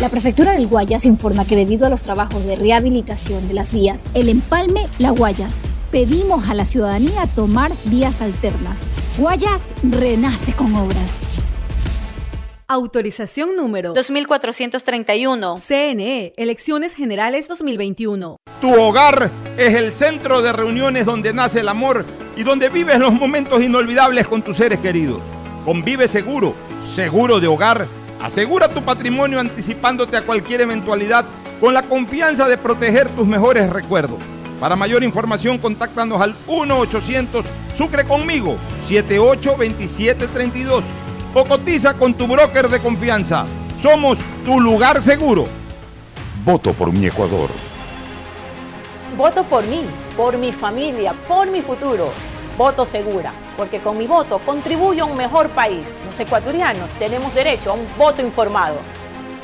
La Prefectura del Guayas informa que debido a los trabajos de rehabilitación de las vías, el empalme La Guayas, pedimos a la ciudadanía tomar vías alternas. Guayas renace con obras. Autorización número 2431. CNE, Elecciones Generales 2021. Tu hogar es el centro de reuniones donde nace el amor y donde vives los momentos inolvidables con tus seres queridos. Convive seguro, seguro de hogar. Asegura tu patrimonio anticipándote a cualquier eventualidad con la confianza de proteger tus mejores recuerdos. Para mayor información, contáctanos al 1-800 Sucre conmigo 782732 o cotiza con tu broker de confianza. Somos tu lugar seguro. Voto por mi Ecuador. Voto por mí, por mi familia, por mi futuro. Voto segura, porque con mi voto contribuyo a un mejor país. Los ecuatorianos tenemos derecho a un voto informado.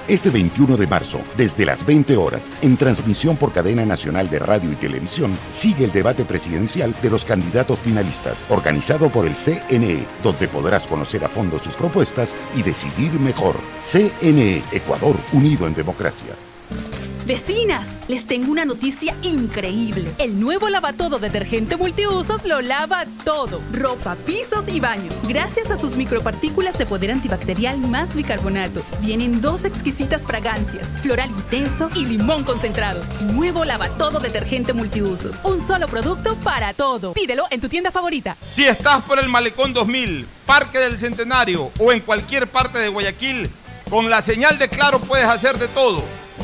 Este 21 de marzo, desde las 20 horas, en transmisión por cadena nacional de radio y televisión, sigue el debate presidencial de los candidatos finalistas, organizado por el CNE, donde podrás conocer a fondo sus propuestas y decidir mejor. CNE, Ecuador, unido en democracia. Vecinas, les tengo una noticia increíble. El nuevo lavatodo detergente multiusos lo lava todo. Ropa, pisos y baños. Gracias a sus micropartículas de poder antibacterial más bicarbonato. Vienen dos exquisitas fragancias, floral intenso y limón concentrado. Nuevo lavatodo detergente multiusos. Un solo producto para todo. Pídelo en tu tienda favorita. Si estás por el Malecón 2000, Parque del Centenario o en cualquier parte de Guayaquil, con la señal de Claro puedes hacer de todo.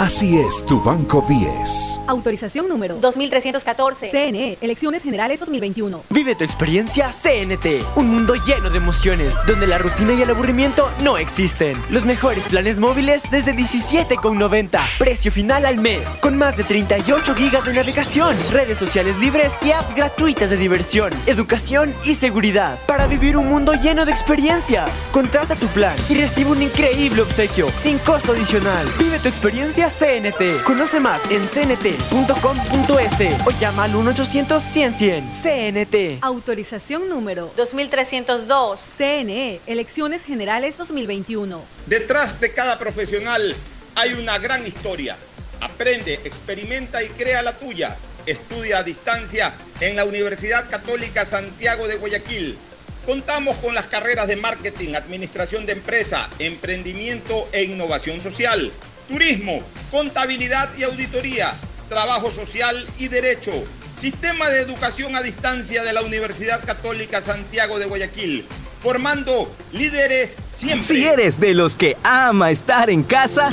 Así es tu Banco 10. Autorización número 2314. CNE, Elecciones Generales 2021. Vive tu experiencia CNT, un mundo lleno de emociones, donde la rutina y el aburrimiento no existen. Los mejores planes móviles desde 17,90. Precio final al mes, con más de 38 gigas de navegación, redes sociales libres y apps gratuitas de diversión, educación y seguridad, para vivir un mundo lleno de experiencias. Contrata tu plan y recibe un increíble obsequio, sin costo adicional. Vive tu experiencia CNT. Conoce más en cnt.com.es o llama al 1-800-100-100. CNT. Autorización número 2302. CNE, Elecciones Generales 2021. Detrás de cada profesional hay una gran historia. Aprende, experimenta y crea la tuya. Estudia a distancia en la Universidad Católica Santiago de Guayaquil. Contamos con las carreras de marketing, administración de empresa, emprendimiento e innovación social, turismo, contabilidad y auditoría, trabajo social y derecho. Sistema de educación a distancia de la Universidad Católica Santiago de Guayaquil, formando líderes siempre. Si eres de los que ama estar en casa,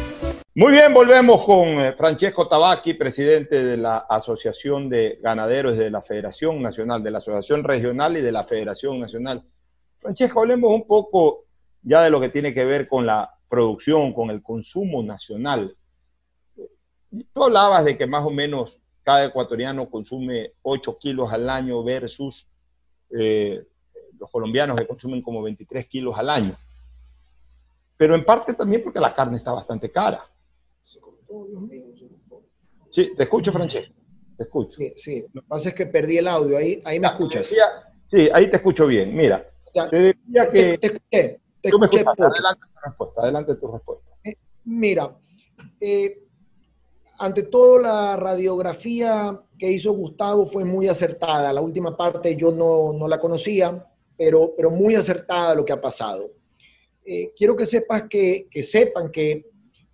Muy bien, volvemos con eh, Francesco Tabacchi, presidente de la Asociación de Ganaderos de la Federación Nacional, de la Asociación Regional y de la Federación Nacional. Francesco, hablemos un poco ya de lo que tiene que ver con la producción, con el consumo nacional. Tú hablabas de que más o menos cada ecuatoriano consume 8 kilos al año versus eh, los colombianos que consumen como 23 kilos al año. Pero en parte también porque la carne está bastante cara. Sí, te escucho, Francesco. Te escucho. Sí, sí, lo que pasa es que perdí el audio. Ahí, ahí me escuchas. sí, ahí te escucho bien. Mira, Ya, te decía te- que... te escuché, te tú me escuché. Adelante tu respuesta. Adelante tu respuesta. Mira, eh, ante todo la radiografía que hizo Gustavo fue muy acertada. La última parte yo no, no la conocía, pero, pero muy acertada lo que ha pasado. Eh, quiero que sepas que, que sepan que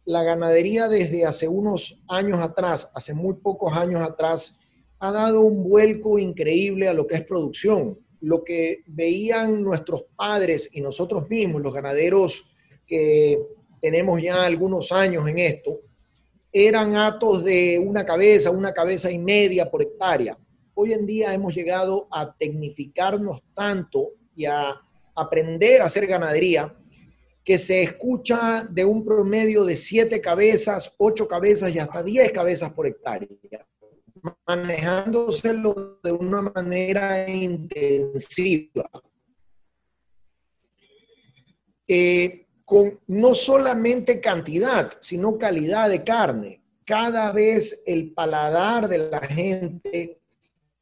la ganadería desde hace unos años atrás, hace muy pocos años atrás, ha dado un vuelco increíble a lo que es producción. Lo que veían nuestros padres y nosotros mismos, los ganaderos que tenemos ya algunos años en esto, eran atos de una cabeza, una cabeza y media por hectárea. Hoy en día hemos llegado a tecnificarnos tanto y a aprender a hacer ganadería que se escucha de un promedio de siete cabezas, ocho cabezas y hasta diez cabezas por hectárea, manejándoselo de una manera intensiva. Eh, con no solamente cantidad, sino calidad de carne. Cada vez el paladar de la gente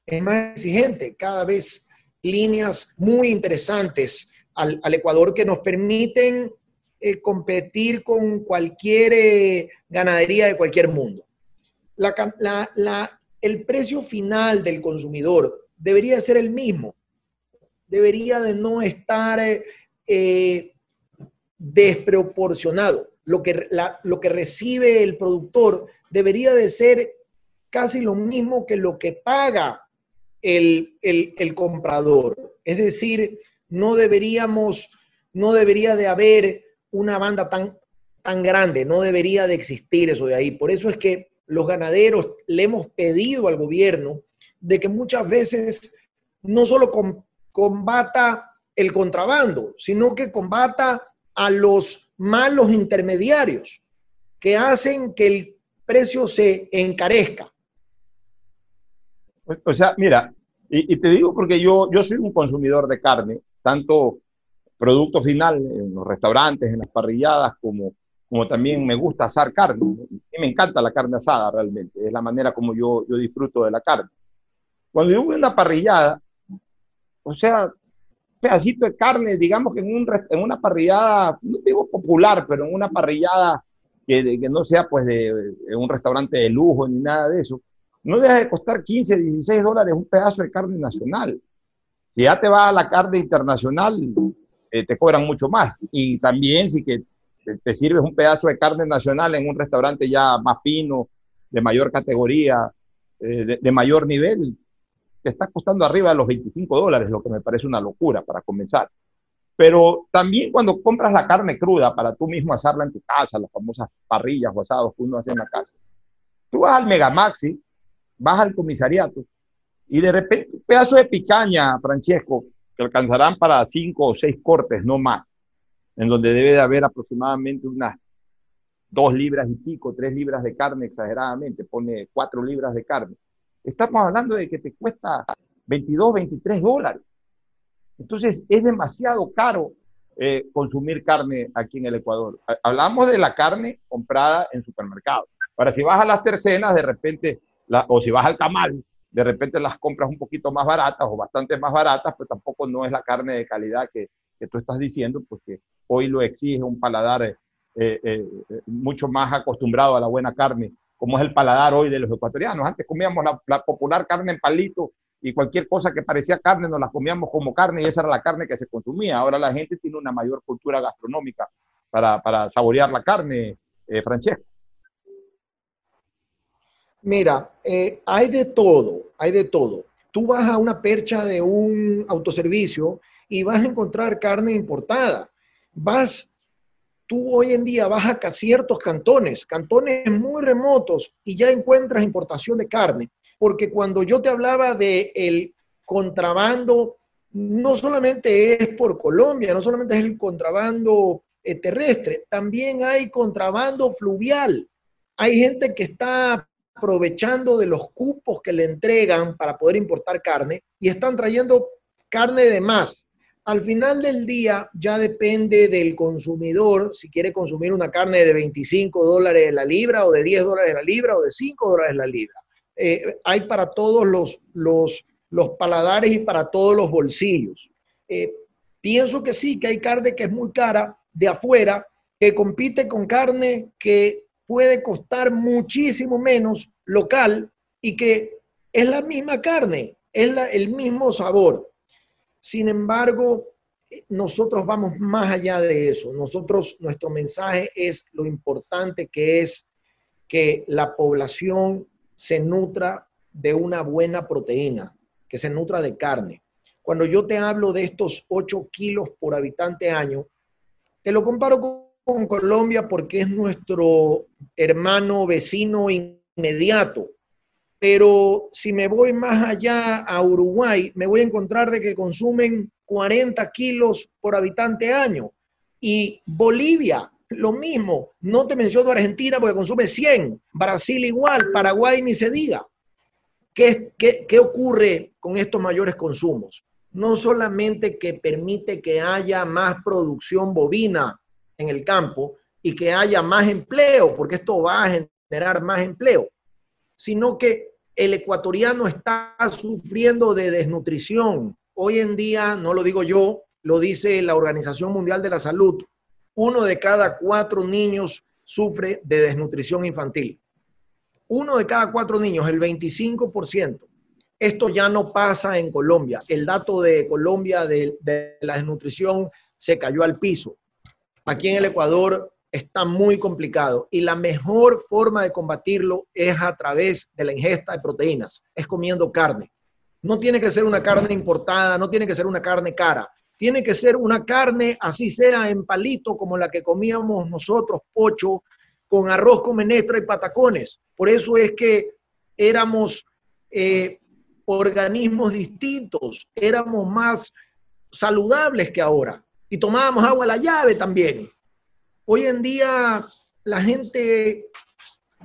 es más exigente, cada vez líneas muy interesantes al, Ecuador que nos permiten eh, competir con cualquier eh, ganadería de cualquier mundo. El precio final del consumidor debería ser el mismo, debería de no estar eh, desproporcionado. Lo que, lo que recibe el productor debería de ser casi lo mismo que lo que paga el- el comprador. Es decir, no deberíamos, no debería de haber una banda tan, tan grande, no debería de existir eso de ahí. Por eso es que los ganaderos le hemos pedido al gobierno de que muchas veces no solo com- combata el contrabando, sino que combata a los malos intermediarios que hacen que el precio se encarezca. O sea, mira, y, y te digo porque yo, yo soy un consumidor de carne, tanto producto final en los restaurantes, en las parrilladas, como, como también me gusta asar carne. Y me encanta la carne asada realmente, es la manera como yo, yo disfruto de la carne. Cuando yo voy a una parrillada, o sea, pedacito de carne, digamos que en, un, en una parrillada, no digo popular, pero en una parrillada que, que no sea pues de, de un restaurante de lujo ni nada de eso, no deja de costar 15, 16 dólares un pedazo de carne nacional. Si ya te va a la carne internacional, eh, te cobran mucho más. Y también si que te, sirves un pedazo de carne nacional en un restaurante ya más fino, de mayor categoría, eh, de, mayor nivel, te está costando arriba de los 25 dólares, lo que me parece una locura para comenzar. Pero también cuando compras la carne cruda para tú mismo asarla en tu casa, las famosas parrillas o asados que uno hace en la casa, tú vas al Megamaxi, vas al comisariato y de repente un pedazo de picaña, Francesco, que alcanzarán para cinco o seis cortes, no más, en donde debe de haber aproximadamente unas dos libras y pico, tres libras de carne exageradamente, pone cuatro libras de carne. Estamos hablando de que te cuesta 22, 23 dólares. Entonces es demasiado caro eh, consumir carne aquí en el Ecuador. Hablamos de la carne comprada en supermercados. Ahora, si vas a las tercenas, de repente, o si vas al camal, de repente las compras un poquito más baratas o bastante más baratas, pero tampoco no es la carne de calidad que, que tú estás diciendo, porque hoy lo exige un paladar eh, eh, mucho más acostumbrado a la buena carne, como es el paladar hoy de los ecuatorianos. Antes comíamos la, popular carne en palito y cualquier cosa que parecía carne nos la comíamos como carne y esa era la carne que se consumía. Ahora la gente tiene una mayor cultura gastronómica para, para saborear la carne, eh, Francesco. Mira, eh, hay de todo, hay de todo. Tú vas a una percha de un autoservicio y vas a encontrar carne importada. Vas, tú hoy en día vas a ciertos cantones, cantones muy remotos y ya encuentras importación de carne. Porque cuando yo te hablaba de el contrabando, no solamente es por Colombia, no solamente es el contrabando eh, terrestre, también hay contrabando fluvial. Hay gente que está aprovechando de los cupos que le entregan para poder importar carne y están trayendo carne de más. Al final del día ya depende del consumidor si quiere consumir una carne de 25 dólares la libra o de 10 dólares la libra o de 5 dólares la libra. Eh, hay para todos los, los, los, paladares y para todos los bolsillos. Eh, pienso que sí, que hay carne que es muy cara de afuera, que compite con carne que puede costar muchísimo menos local y que es la misma carne, es el mismo sabor. Sin embargo, nosotros vamos más allá de eso. Nosotros, nuestro mensaje es lo importante que es que la población se nutra de una buena proteína, que se nutra de carne. Cuando yo te hablo de estos 8 kilos por habitante año, te lo comparo con con Colombia porque es nuestro hermano vecino inmediato. Pero si me voy más allá a Uruguay, me voy a encontrar de que consumen 40 kilos por habitante año. Y Bolivia, lo mismo. No te menciono Argentina porque consume 100. Brasil igual. Paraguay ni se diga. ¿Qué, qué, qué ocurre con estos mayores consumos? No solamente que permite que haya más producción bovina, en el campo y que haya más empleo, porque esto va a generar más empleo, sino que el ecuatoriano está sufriendo de desnutrición. Hoy en día, no lo digo yo, lo dice la Organización Mundial de la Salud, uno de cada cuatro niños sufre de desnutrición infantil. Uno de cada cuatro niños, el 25%. Esto ya no pasa en Colombia. El dato de Colombia de, de la desnutrición se cayó al piso aquí en el Ecuador está muy complicado y la mejor forma de combatirlo es a través de la ingesta de proteínas, es comiendo carne. No tiene que ser una carne importada, no tiene que ser una carne cara, tiene que ser una carne, así sea en palito, como la que comíamos nosotros, pocho, con arroz con menestra y patacones. Por eso es que éramos eh, organismos distintos, éramos más saludables que ahora y tomábamos agua a la llave también. Hoy en día la gente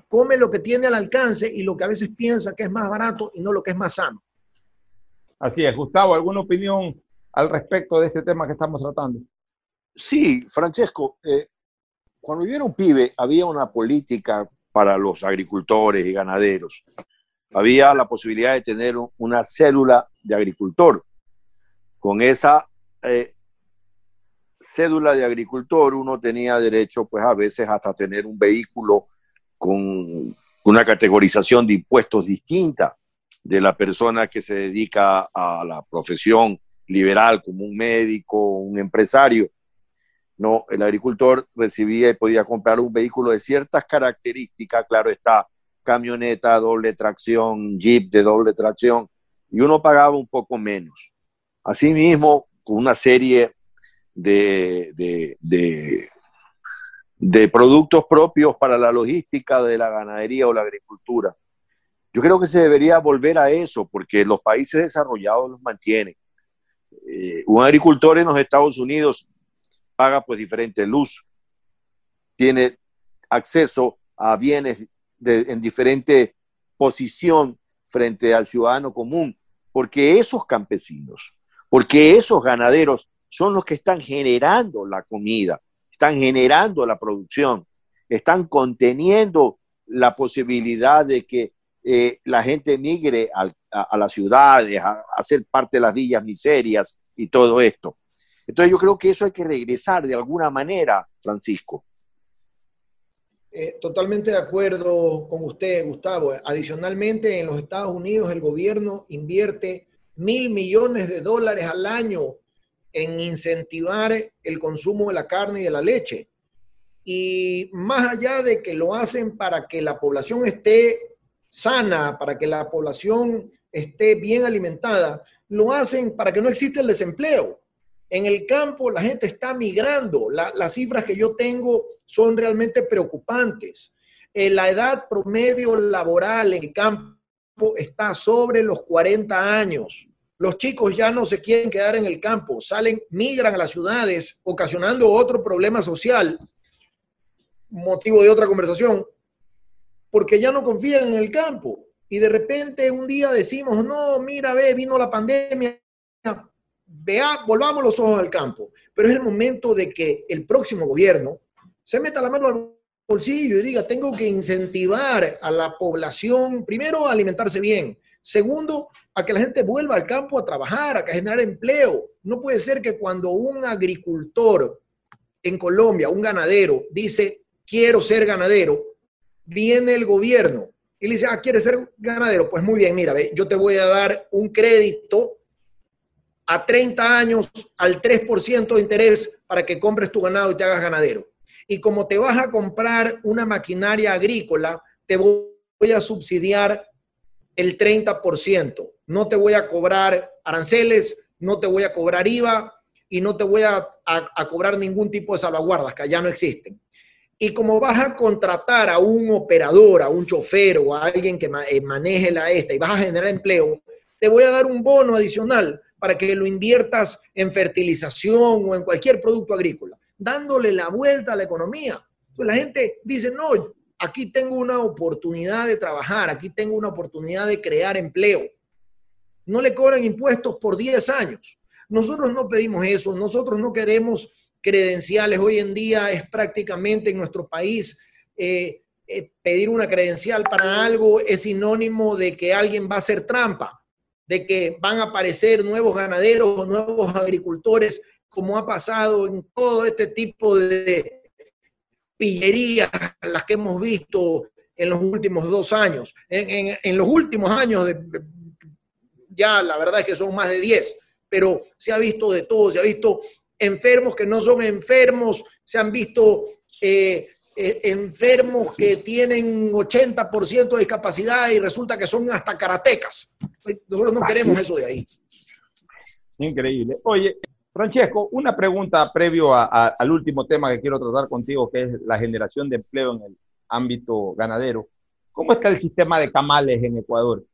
come lo que tiene al alcance y lo que a veces piensa que es más barato y no lo que es más sano. Así es. Gustavo, ¿alguna opinión al respecto de este tema que estamos tratando? Sí, Francesco, eh, cuando yo era un pibe había una política para los agricultores y ganaderos. Había la posibilidad de tener una célula de agricultor. Con esa eh, cédula de agricultor uno tenía derecho pues a veces hasta tener un vehículo con una categorización de impuestos distinta de la persona que se dedica a la profesión liberal como un médico, un empresario. No, el agricultor recibía y podía comprar un vehículo de ciertas características, claro está, camioneta, doble tracción, jeep de doble tracción, y uno pagaba un poco menos. Asimismo, con una serie de, de, de, productos propios para la logística de la ganadería o la agricultura. Yo creo que se debería volver a eso porque los países desarrollados los mantienen. Eh, un agricultor en los Estados Unidos paga pues diferente luz, tiene acceso a bienes en diferente posición frente al ciudadano común, porque esos campesinos, porque esos ganaderos son los que están generando la comida, están generando la producción, están conteniendo la posibilidad de que eh, la gente migre a, las ciudades, a, a, ser parte de las villas miserias y todo esto. Entonces yo creo que eso hay que regresar de alguna manera, Francisco. Eh, totalmente de acuerdo con usted, Gustavo. Adicionalmente, en los Estados Unidos el gobierno invierte mil millones de dólares al año en incentivar el consumo de la carne y de la leche. Y más allá de que lo hacen para que la población esté sana, para que la población esté bien alimentada, lo hacen para que no exista el desempleo. En el campo la gente está migrando. las cifras que yo tengo son realmente preocupantes. Eh, la edad promedio laboral en el campo está sobre los 40 años. Los chicos ya no se quieren quedar en el campo, salen, migran a las ciudades, ocasionando otro problema social, motivo de otra conversación, porque ya no confían en el campo. Y de repente un día decimos, no, mira, ve, vino la pandemia, vea, volvamos los ojos al campo. Pero es el momento de que el próximo gobierno se meta la mano al bolsillo y diga, tengo que incentivar a la población, primero, a alimentarse bien. Segundo, a que la gente vuelva al campo a trabajar, a generar empleo. No puede ser que cuando un agricultor en Colombia, un ganadero, dice, quiero ser ganadero, viene el gobierno y le dice, ah, ¿quieres ser ganadero? Pues muy bien, mira, ve, yo te voy a dar un crédito a 30 años al 3% de interés para que compres tu ganado y te hagas ganadero. Y como te vas a comprar una maquinaria agrícola, te voy a subsidiar el 30%. No te voy a cobrar aranceles, no te voy a cobrar IVA y no te voy a, a, cobrar ningún tipo de salvaguardas que ya no existen. Y como vas a contratar a un operador, a un chofer o a alguien que eh, maneje la esta y vas a generar empleo, te voy a dar un bono adicional para que lo inviertas en fertilización o en cualquier producto agrícola, dándole la vuelta a la economía. La gente dice, no, aquí tengo una oportunidad de trabajar, aquí tengo una oportunidad de crear empleo. No le cobran impuestos por 10 años. Nosotros no pedimos eso, nosotros no queremos credenciales. Hoy en día es prácticamente en nuestro país eh, eh, pedir una credencial para algo es sinónimo de que alguien va a hacer trampa de que van a aparecer nuevos ganaderos o nuevos agricultores, como ha pasado en todo este tipo de pillerías, las que hemos visto en los últimos dos años. En, los últimos años, ya la verdad es que son más de 10, pero se ha visto de todo, se ha visto enfermos que no son enfermos, se han visto eh, eh, enfermos que tienen 80% de discapacidad y resulta que son hasta karatecas. Nosotros no queremos eso de ahí. Increíble. Oye, Francesco, una pregunta previo al último tema que quiero tratar contigo, que es la generación de empleo en el ámbito ganadero. ¿Cómo está el sistema de camales en Ecuador?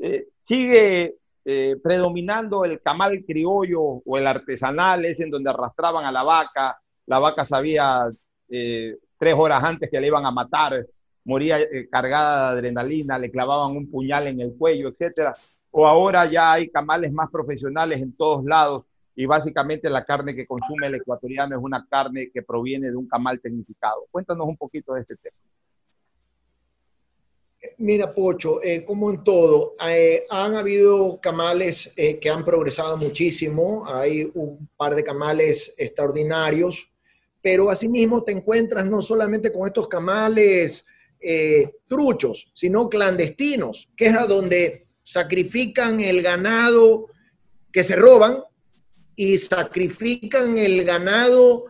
Eh, ¿Sigue eh, predominando el camal criollo o el artesanal, es en donde arrastraban a la vaca? La vaca sabía eh, tres horas antes que le iban a matar, moría cargada de adrenalina, le clavaban un puñal en el cuello, etcétera o ahora ya hay camales más profesionales en todos lados y básicamente la carne que consume el ecuatoriano es una carne que proviene de un camal tecnificado. Cuéntanos un poquito de este tema. Mira, Pocho, eh, como en todo, eh, han habido camales eh, que han progresado muchísimo, hay un par de camales extraordinarios, pero asimismo te encuentras no solamente con estos camales eh, truchos, sino clandestinos, que es a donde sacrifican el ganado que se roban y sacrifican el ganado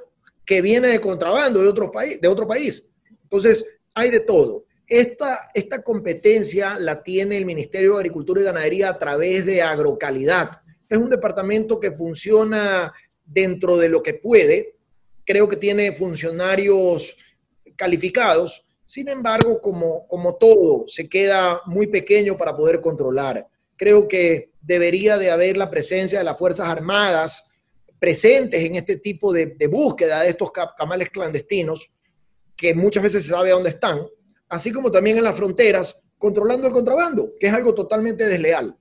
que viene de contrabando de otro país. De otro país. Entonces, hay de todo. Esta, esta competencia la tiene el Ministerio de Agricultura y Ganadería a través de Agrocalidad. Es un departamento que funciona dentro de lo que puede. Creo que tiene funcionarios calificados. Sin embargo, como, como todo, se queda muy pequeño para poder controlar. Creo que debería de haber la presencia de las Fuerzas Armadas presentes en este tipo de, de búsqueda de estos camales clandestinos, que muchas veces se sabe dónde están, así como también en las fronteras, controlando el contrabando, que es algo totalmente desleal.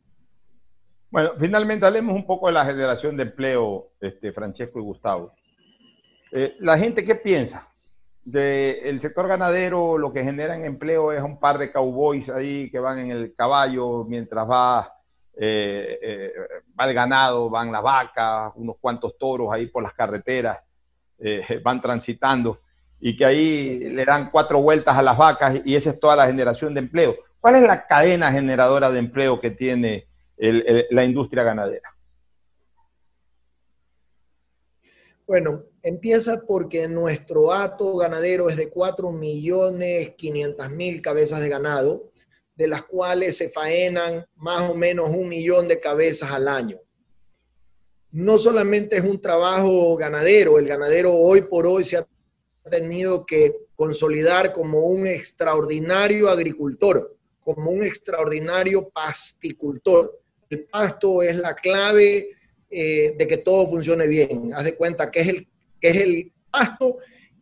Bueno, finalmente hablemos un poco de la generación de empleo, este, Francesco y Gustavo. Eh, la gente, ¿qué piensa? Del sector ganadero, lo que genera en empleo es un par de cowboys ahí que van en el caballo mientras va, eh, eh, va el ganado, van las vacas, unos cuantos toros ahí por las carreteras, van transitando y que ahí le dan cuatro vueltas a las vacas y esa es toda la generación de empleo. ¿Cuál es la cadena generadora de empleo que tiene la industria ganadera? Bueno, empieza porque nuestro hato ganadero es de 4 millones 500 mil cabezas de ganado, de las cuales se faenan más o menos un millón de cabezas al año. No solamente es un trabajo ganadero, el ganadero hoy por hoy se ha tenido que consolidar como un extraordinario agricultor, como un extraordinario pasticultor. El pasto es la clave eh, de que todo funcione bien. Haz de cuenta que es, el, que es el pasto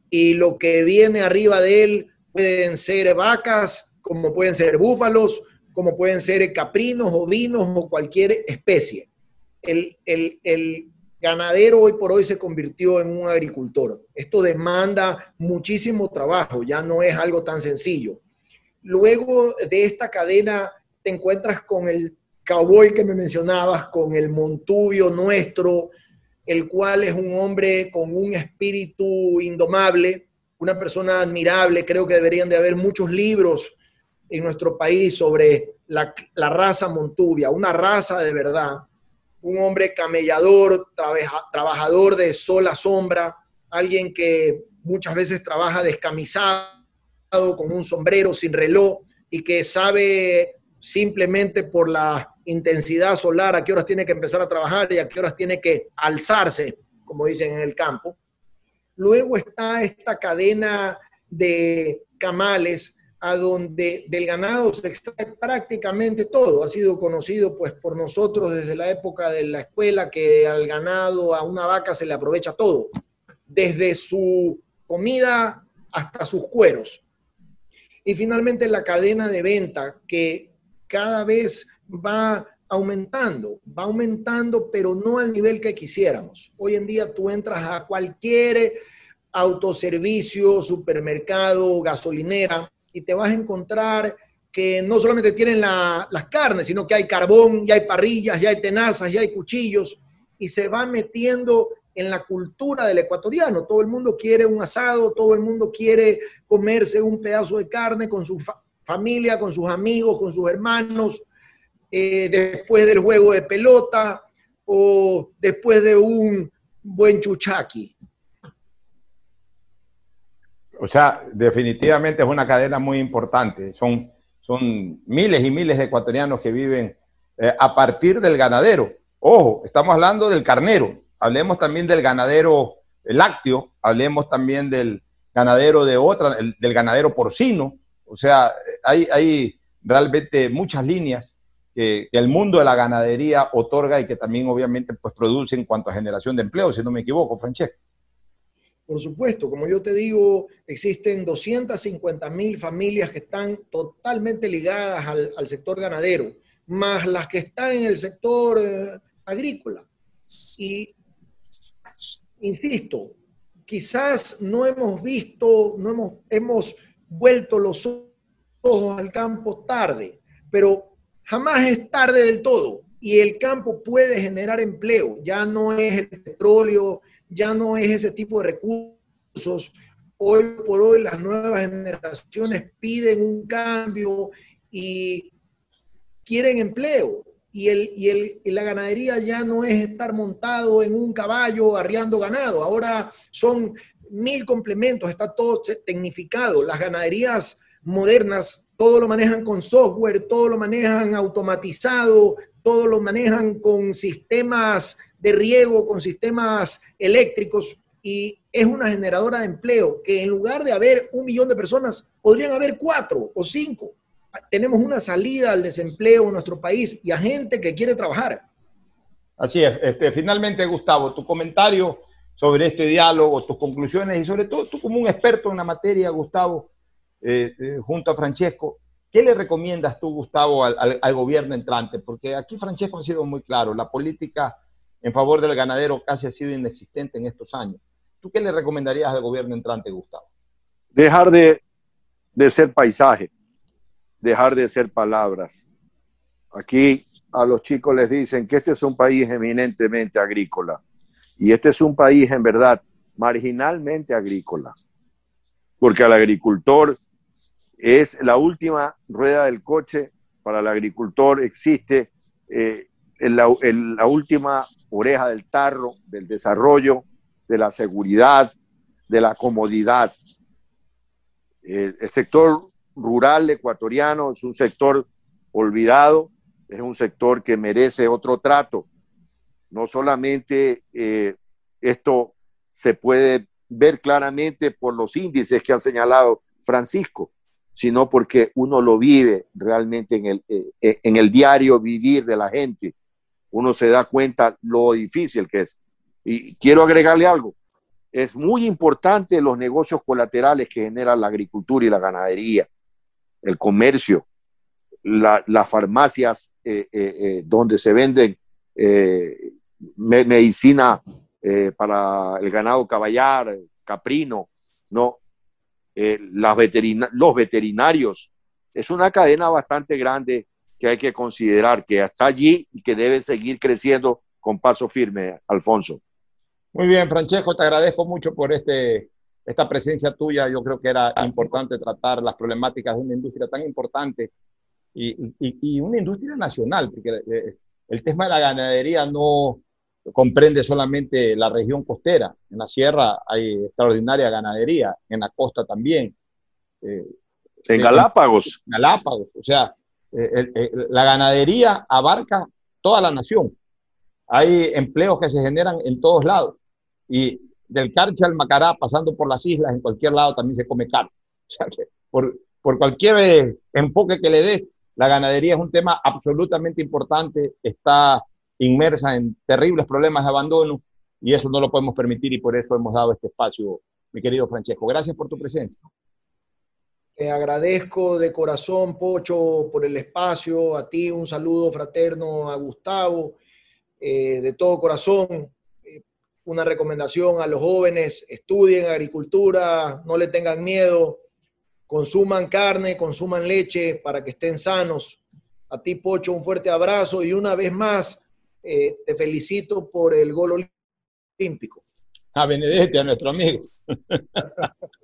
y lo que viene arriba de él pueden ser vacas, como pueden ser búfalos, como pueden ser caprinos, ovinos o cualquier especie. El, el, el ganadero hoy por hoy se convirtió en un agricultor. Esto demanda muchísimo trabajo, ya no es algo tan sencillo. Luego de esta cadena te encuentras con el cowboy que me mencionabas, con el Montubio nuestro, el cual es un hombre con un espíritu indomable, una persona admirable. Creo que deberían de haber muchos libros en nuestro país sobre la, la raza Montubia, una raza de verdad un hombre camellador, trabajador de sol a sombra, alguien que muchas veces trabaja descamisado, con un sombrero sin reloj y que sabe simplemente por la intensidad solar a qué horas tiene que empezar a trabajar y a qué horas tiene que alzarse, como dicen en el campo. Luego está esta cadena de camales a donde del ganado se extrae prácticamente todo. Ha sido conocido pues por nosotros desde la época de la escuela que al ganado, a una vaca se le aprovecha todo, desde su comida hasta sus cueros. Y finalmente la cadena de venta que cada vez va aumentando, va aumentando, pero no al nivel que quisiéramos. Hoy en día tú entras a cualquier autoservicio, supermercado, gasolinera, y te vas a encontrar que no solamente tienen las carnes, sino que hay carbón, ya hay parrillas, ya hay tenazas, ya hay cuchillos, y se va metiendo en la cultura del ecuatoriano. Todo el mundo quiere un asado, todo el mundo quiere comerse un pedazo de carne con su familia, con sus amigos, con sus hermanos, eh, después del juego de pelota o después de un buen chuchaqui. O sea, definitivamente es una cadena muy importante. Son, son miles y miles de ecuatorianos que viven eh, a partir del ganadero. Ojo, estamos hablando del carnero. Hablemos también del ganadero lácteo, hablemos también del ganadero de otra, del ganadero porcino. O sea, hay, hay realmente muchas líneas que, que, el mundo de la ganadería otorga y que también obviamente pues produce en cuanto a generación de empleo, si no me equivoco, Francesco. Por supuesto, como yo te digo, existen 250 mil familias que están totalmente ligadas al, sector ganadero, más las que están en el sector eh, agrícola. Y, insisto, quizás no hemos visto, no hemos, hemos vuelto los ojos al campo tarde, pero jamás es tarde del todo. Y el campo puede generar empleo, ya no es el petróleo ya no es ese tipo de recursos hoy por hoy las nuevas generaciones piden un cambio y quieren empleo. Y, el, y, el, la ganadería ya no es estar montado en un caballo arriando ganado. Ahora son mil complementos, está todo tecnificado. Las ganaderías modernas todo lo manejan con software, todo lo manejan automatizado, todo lo manejan con sistemas de riego, con sistemas eléctricos y es una generadora de empleo que en lugar de haber un millón de personas, podrían haber cuatro o cinco. Tenemos una salida al desempleo en nuestro país y a gente que quiere trabajar. Así es. Este, finalmente, Gustavo, tu comentario sobre este diálogo, tus conclusiones y sobre todo tú como un experto en la materia, Gustavo, eh, eh, junto a Francesco, ¿qué le recomiendas tú, Gustavo, al, al, gobierno entrante? Porque aquí Francesco ha sido muy claro, la política en favor del ganadero casi ha sido inexistente en estos años. ¿Tú qué le recomendarías al gobierno entrante, Gustavo? Dejar de, de ser paisaje, dejar de ser palabras. Aquí a los chicos les dicen que este es un país eminentemente agrícola y este es un país en verdad marginalmente agrícola, porque al agricultor es la última rueda del coche, para el agricultor existe eh, la, la última oreja del tarro del desarrollo, de la seguridad, de la comodidad. El, sector rural ecuatoriano es un sector olvidado, es un sector que merece otro trato. No solamente eh, esto se puede ver claramente por los índices que ha señalado Francisco, sino porque uno lo vive realmente en el, eh, en el diario vivir de la gente. Uno se da cuenta lo difícil que es. Y quiero agregarle algo. Es muy importante los negocios colaterales que generan la agricultura y la ganadería, el comercio, la, las farmacias eh, eh, eh, donde se venden me, medicina para el ganado caballar, caprino, ¿no? las veterina los veterinarios. Es una cadena bastante grande que hay que considerar, que está allí y que debe seguir creciendo con paso firme, Alfonso. Muy bien, Francesco, te agradezco mucho por este, esta presencia tuya. Yo creo que era importante tratar las problemáticas de una industria tan importante y, y, y una industria nacional, porque eh, el tema de la ganadería no comprende solamente la región costera. En la sierra hay extraordinaria ganadería, en la costa también. Eh, en Galápagos. En Galápagos, o sea, eh, la ganadería abarca toda la nación. Hay empleos que se generan en todos lados y del Carche al Macará, pasando por las islas, en cualquier lado también se come carne. Por, por cualquier eh, enfoque que le des, la ganadería es un tema absolutamente importante, está inmersa en terribles problemas de abandono y eso no lo podemos permitir y por eso hemos dado este espacio, mi querido Francesco. Gracias por tu presencia. Te agradezco de corazón, Pocho, por el espacio. A ti un saludo fraterno a Gustavo, eh, de todo corazón una recomendación a los jóvenes, estudien agricultura, no le tengan miedo, consuman carne, consuman leche para que estén sanos. A ti, Pocho, un fuerte abrazo y una vez más eh, te felicito por el gol olímpico. A Benedetti, a nuestro amigo.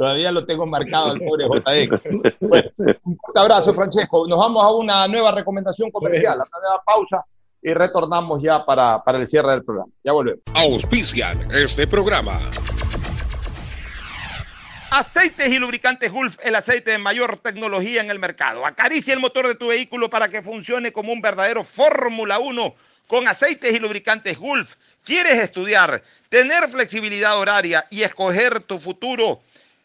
Todavía lo tengo marcado el pobre JX. un fuerte abrazo, Francesco. Nos vamos a una nueva recomendación comercial, a una nueva pausa y retornamos ya para, para el cierre del programa. Ya volvemos. Auspician este programa. Aceites y lubricantes Gulf, el aceite de mayor tecnología en el mercado. Acaricia el motor de tu vehículo para que funcione como un verdadero Fórmula 1 con aceites y lubricantes Gulf. ¿Quieres estudiar, tener flexibilidad horaria y escoger tu futuro?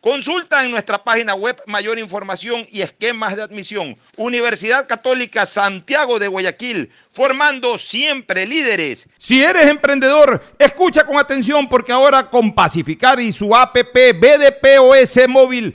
Consulta en nuestra página web mayor información y esquemas de admisión. Universidad Católica Santiago de Guayaquil, formando siempre líderes. Si eres emprendedor, escucha con atención porque ahora con Pacificar y su APP BDPOS móvil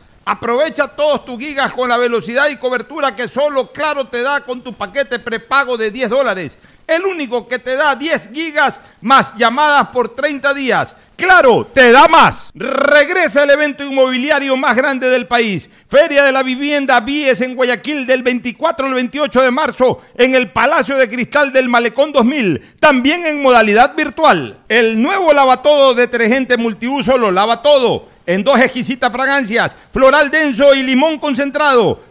Aprovecha todos tus gigas con la velocidad y cobertura que solo Claro te da con tu paquete prepago de 10 dólares. El único que te da 10 gigas más llamadas por 30 días. Claro, te da más. Regresa el evento inmobiliario más grande del país. Feria de la Vivienda Vies en Guayaquil del 24 al 28 de marzo en el Palacio de Cristal del Malecón 2000. También en modalidad virtual. El nuevo lavatodo detergente multiuso lo lava todo en dos exquisitas fragancias, floral denso y limón concentrado.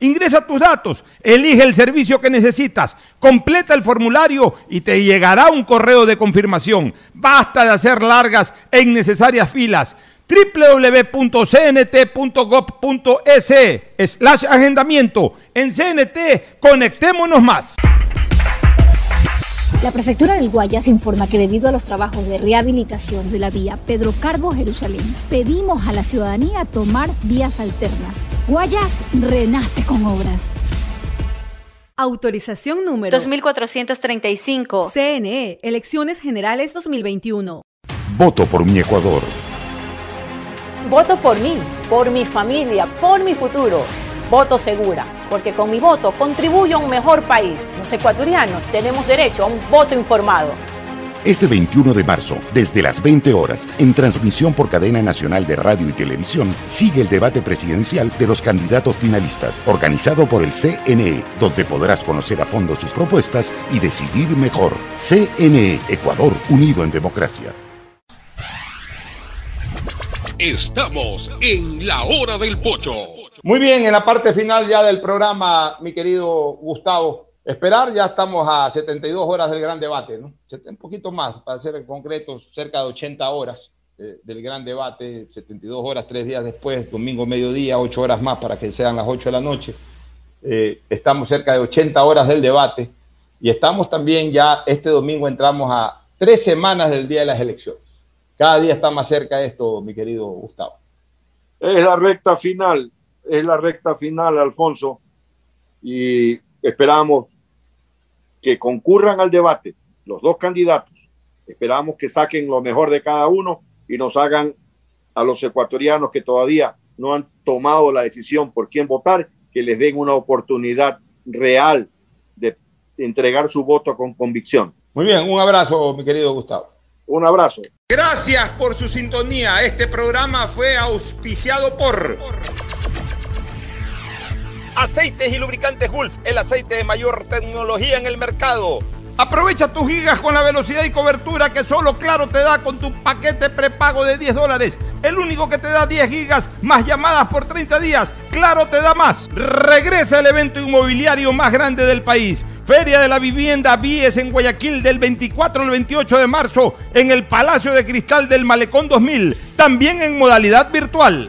Ingresa tus datos, elige el servicio que necesitas, completa el formulario y te llegará un correo de confirmación. Basta de hacer largas e innecesarias filas www.cnt.gov.es slash agendamiento. En CNT, conectémonos más. La prefectura del Guayas informa que debido a los trabajos de rehabilitación de la vía Pedro Carbo Jerusalén, pedimos a la ciudadanía tomar vías alternas. Guayas renace con obras. Autorización número 2435. CNE, Elecciones Generales 2021. Voto por mi Ecuador. Voto por mí, por mi familia, por mi futuro. Voto segura, porque con mi voto contribuyo a un mejor país. Los ecuatorianos tenemos derecho a un voto informado. Este 21 de marzo, desde las 20 horas, en transmisión por cadena nacional de radio y televisión, sigue el debate presidencial de los candidatos finalistas, organizado por el CNE, donde podrás conocer a fondo sus propuestas y decidir mejor. CNE, Ecuador, unido en democracia. Estamos en la hora del pocho. Muy bien, en la parte final ya del programa, mi querido Gustavo, esperar, ya estamos a 72 horas del gran debate, ¿no? Un poquito más, para ser concretos, cerca de 80 horas eh, del gran debate, 72 horas, tres días después, domingo mediodía, 8 horas más para que sean las 8 de la noche. Eh, estamos cerca de 80 horas del debate y estamos también ya, este domingo entramos a tres semanas del día de las elecciones. Cada día está más cerca esto, mi querido Gustavo. Es la recta final, es la recta final, Alfonso, y esperamos que concurran al debate los dos candidatos. Esperamos que saquen lo mejor de cada uno y nos hagan a los ecuatorianos que todavía no han tomado la decisión por quién votar, que les den una oportunidad real de entregar su voto con convicción. Muy bien, un abrazo, mi querido Gustavo. Un abrazo. Gracias por su sintonía. Este programa fue auspiciado por Aceites y Lubricantes Gulf, el aceite de mayor tecnología en el mercado. Aprovecha tus gigas con la velocidad y cobertura que solo Claro te da con tu paquete prepago de 10 dólares. El único que te da 10 gigas más llamadas por 30 días. Claro te da más. Regresa el evento inmobiliario más grande del país. Feria de la Vivienda Vies en Guayaquil del 24 al 28 de marzo en el Palacio de Cristal del Malecón 2000. También en modalidad virtual.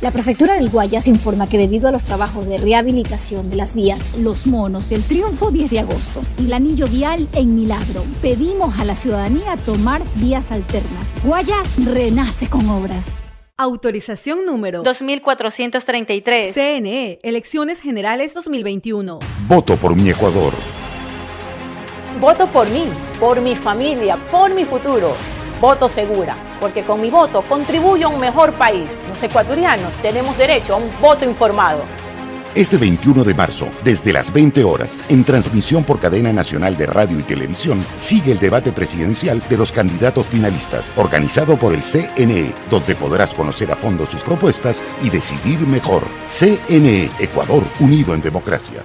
La prefectura del Guayas informa que debido a los trabajos de rehabilitación de las vías Los Monos, el Triunfo 10 de agosto y el anillo vial en Milagro, pedimos a la ciudadanía tomar vías alternas. Guayas renace con obras. Autorización número 2433. CNE, Elecciones Generales 2021. Voto por mi Ecuador. Voto por mí, por mi familia, por mi futuro. Voto segura, porque con mi voto contribuyo a un mejor país. Los ecuatorianos tenemos derecho a un voto informado. Este 21 de marzo, desde las 20 horas, en transmisión por cadena nacional de radio y televisión, sigue el debate presidencial de los candidatos finalistas, organizado por el CNE, donde podrás conocer a fondo sus propuestas y decidir mejor. CNE, Ecuador, unido en democracia.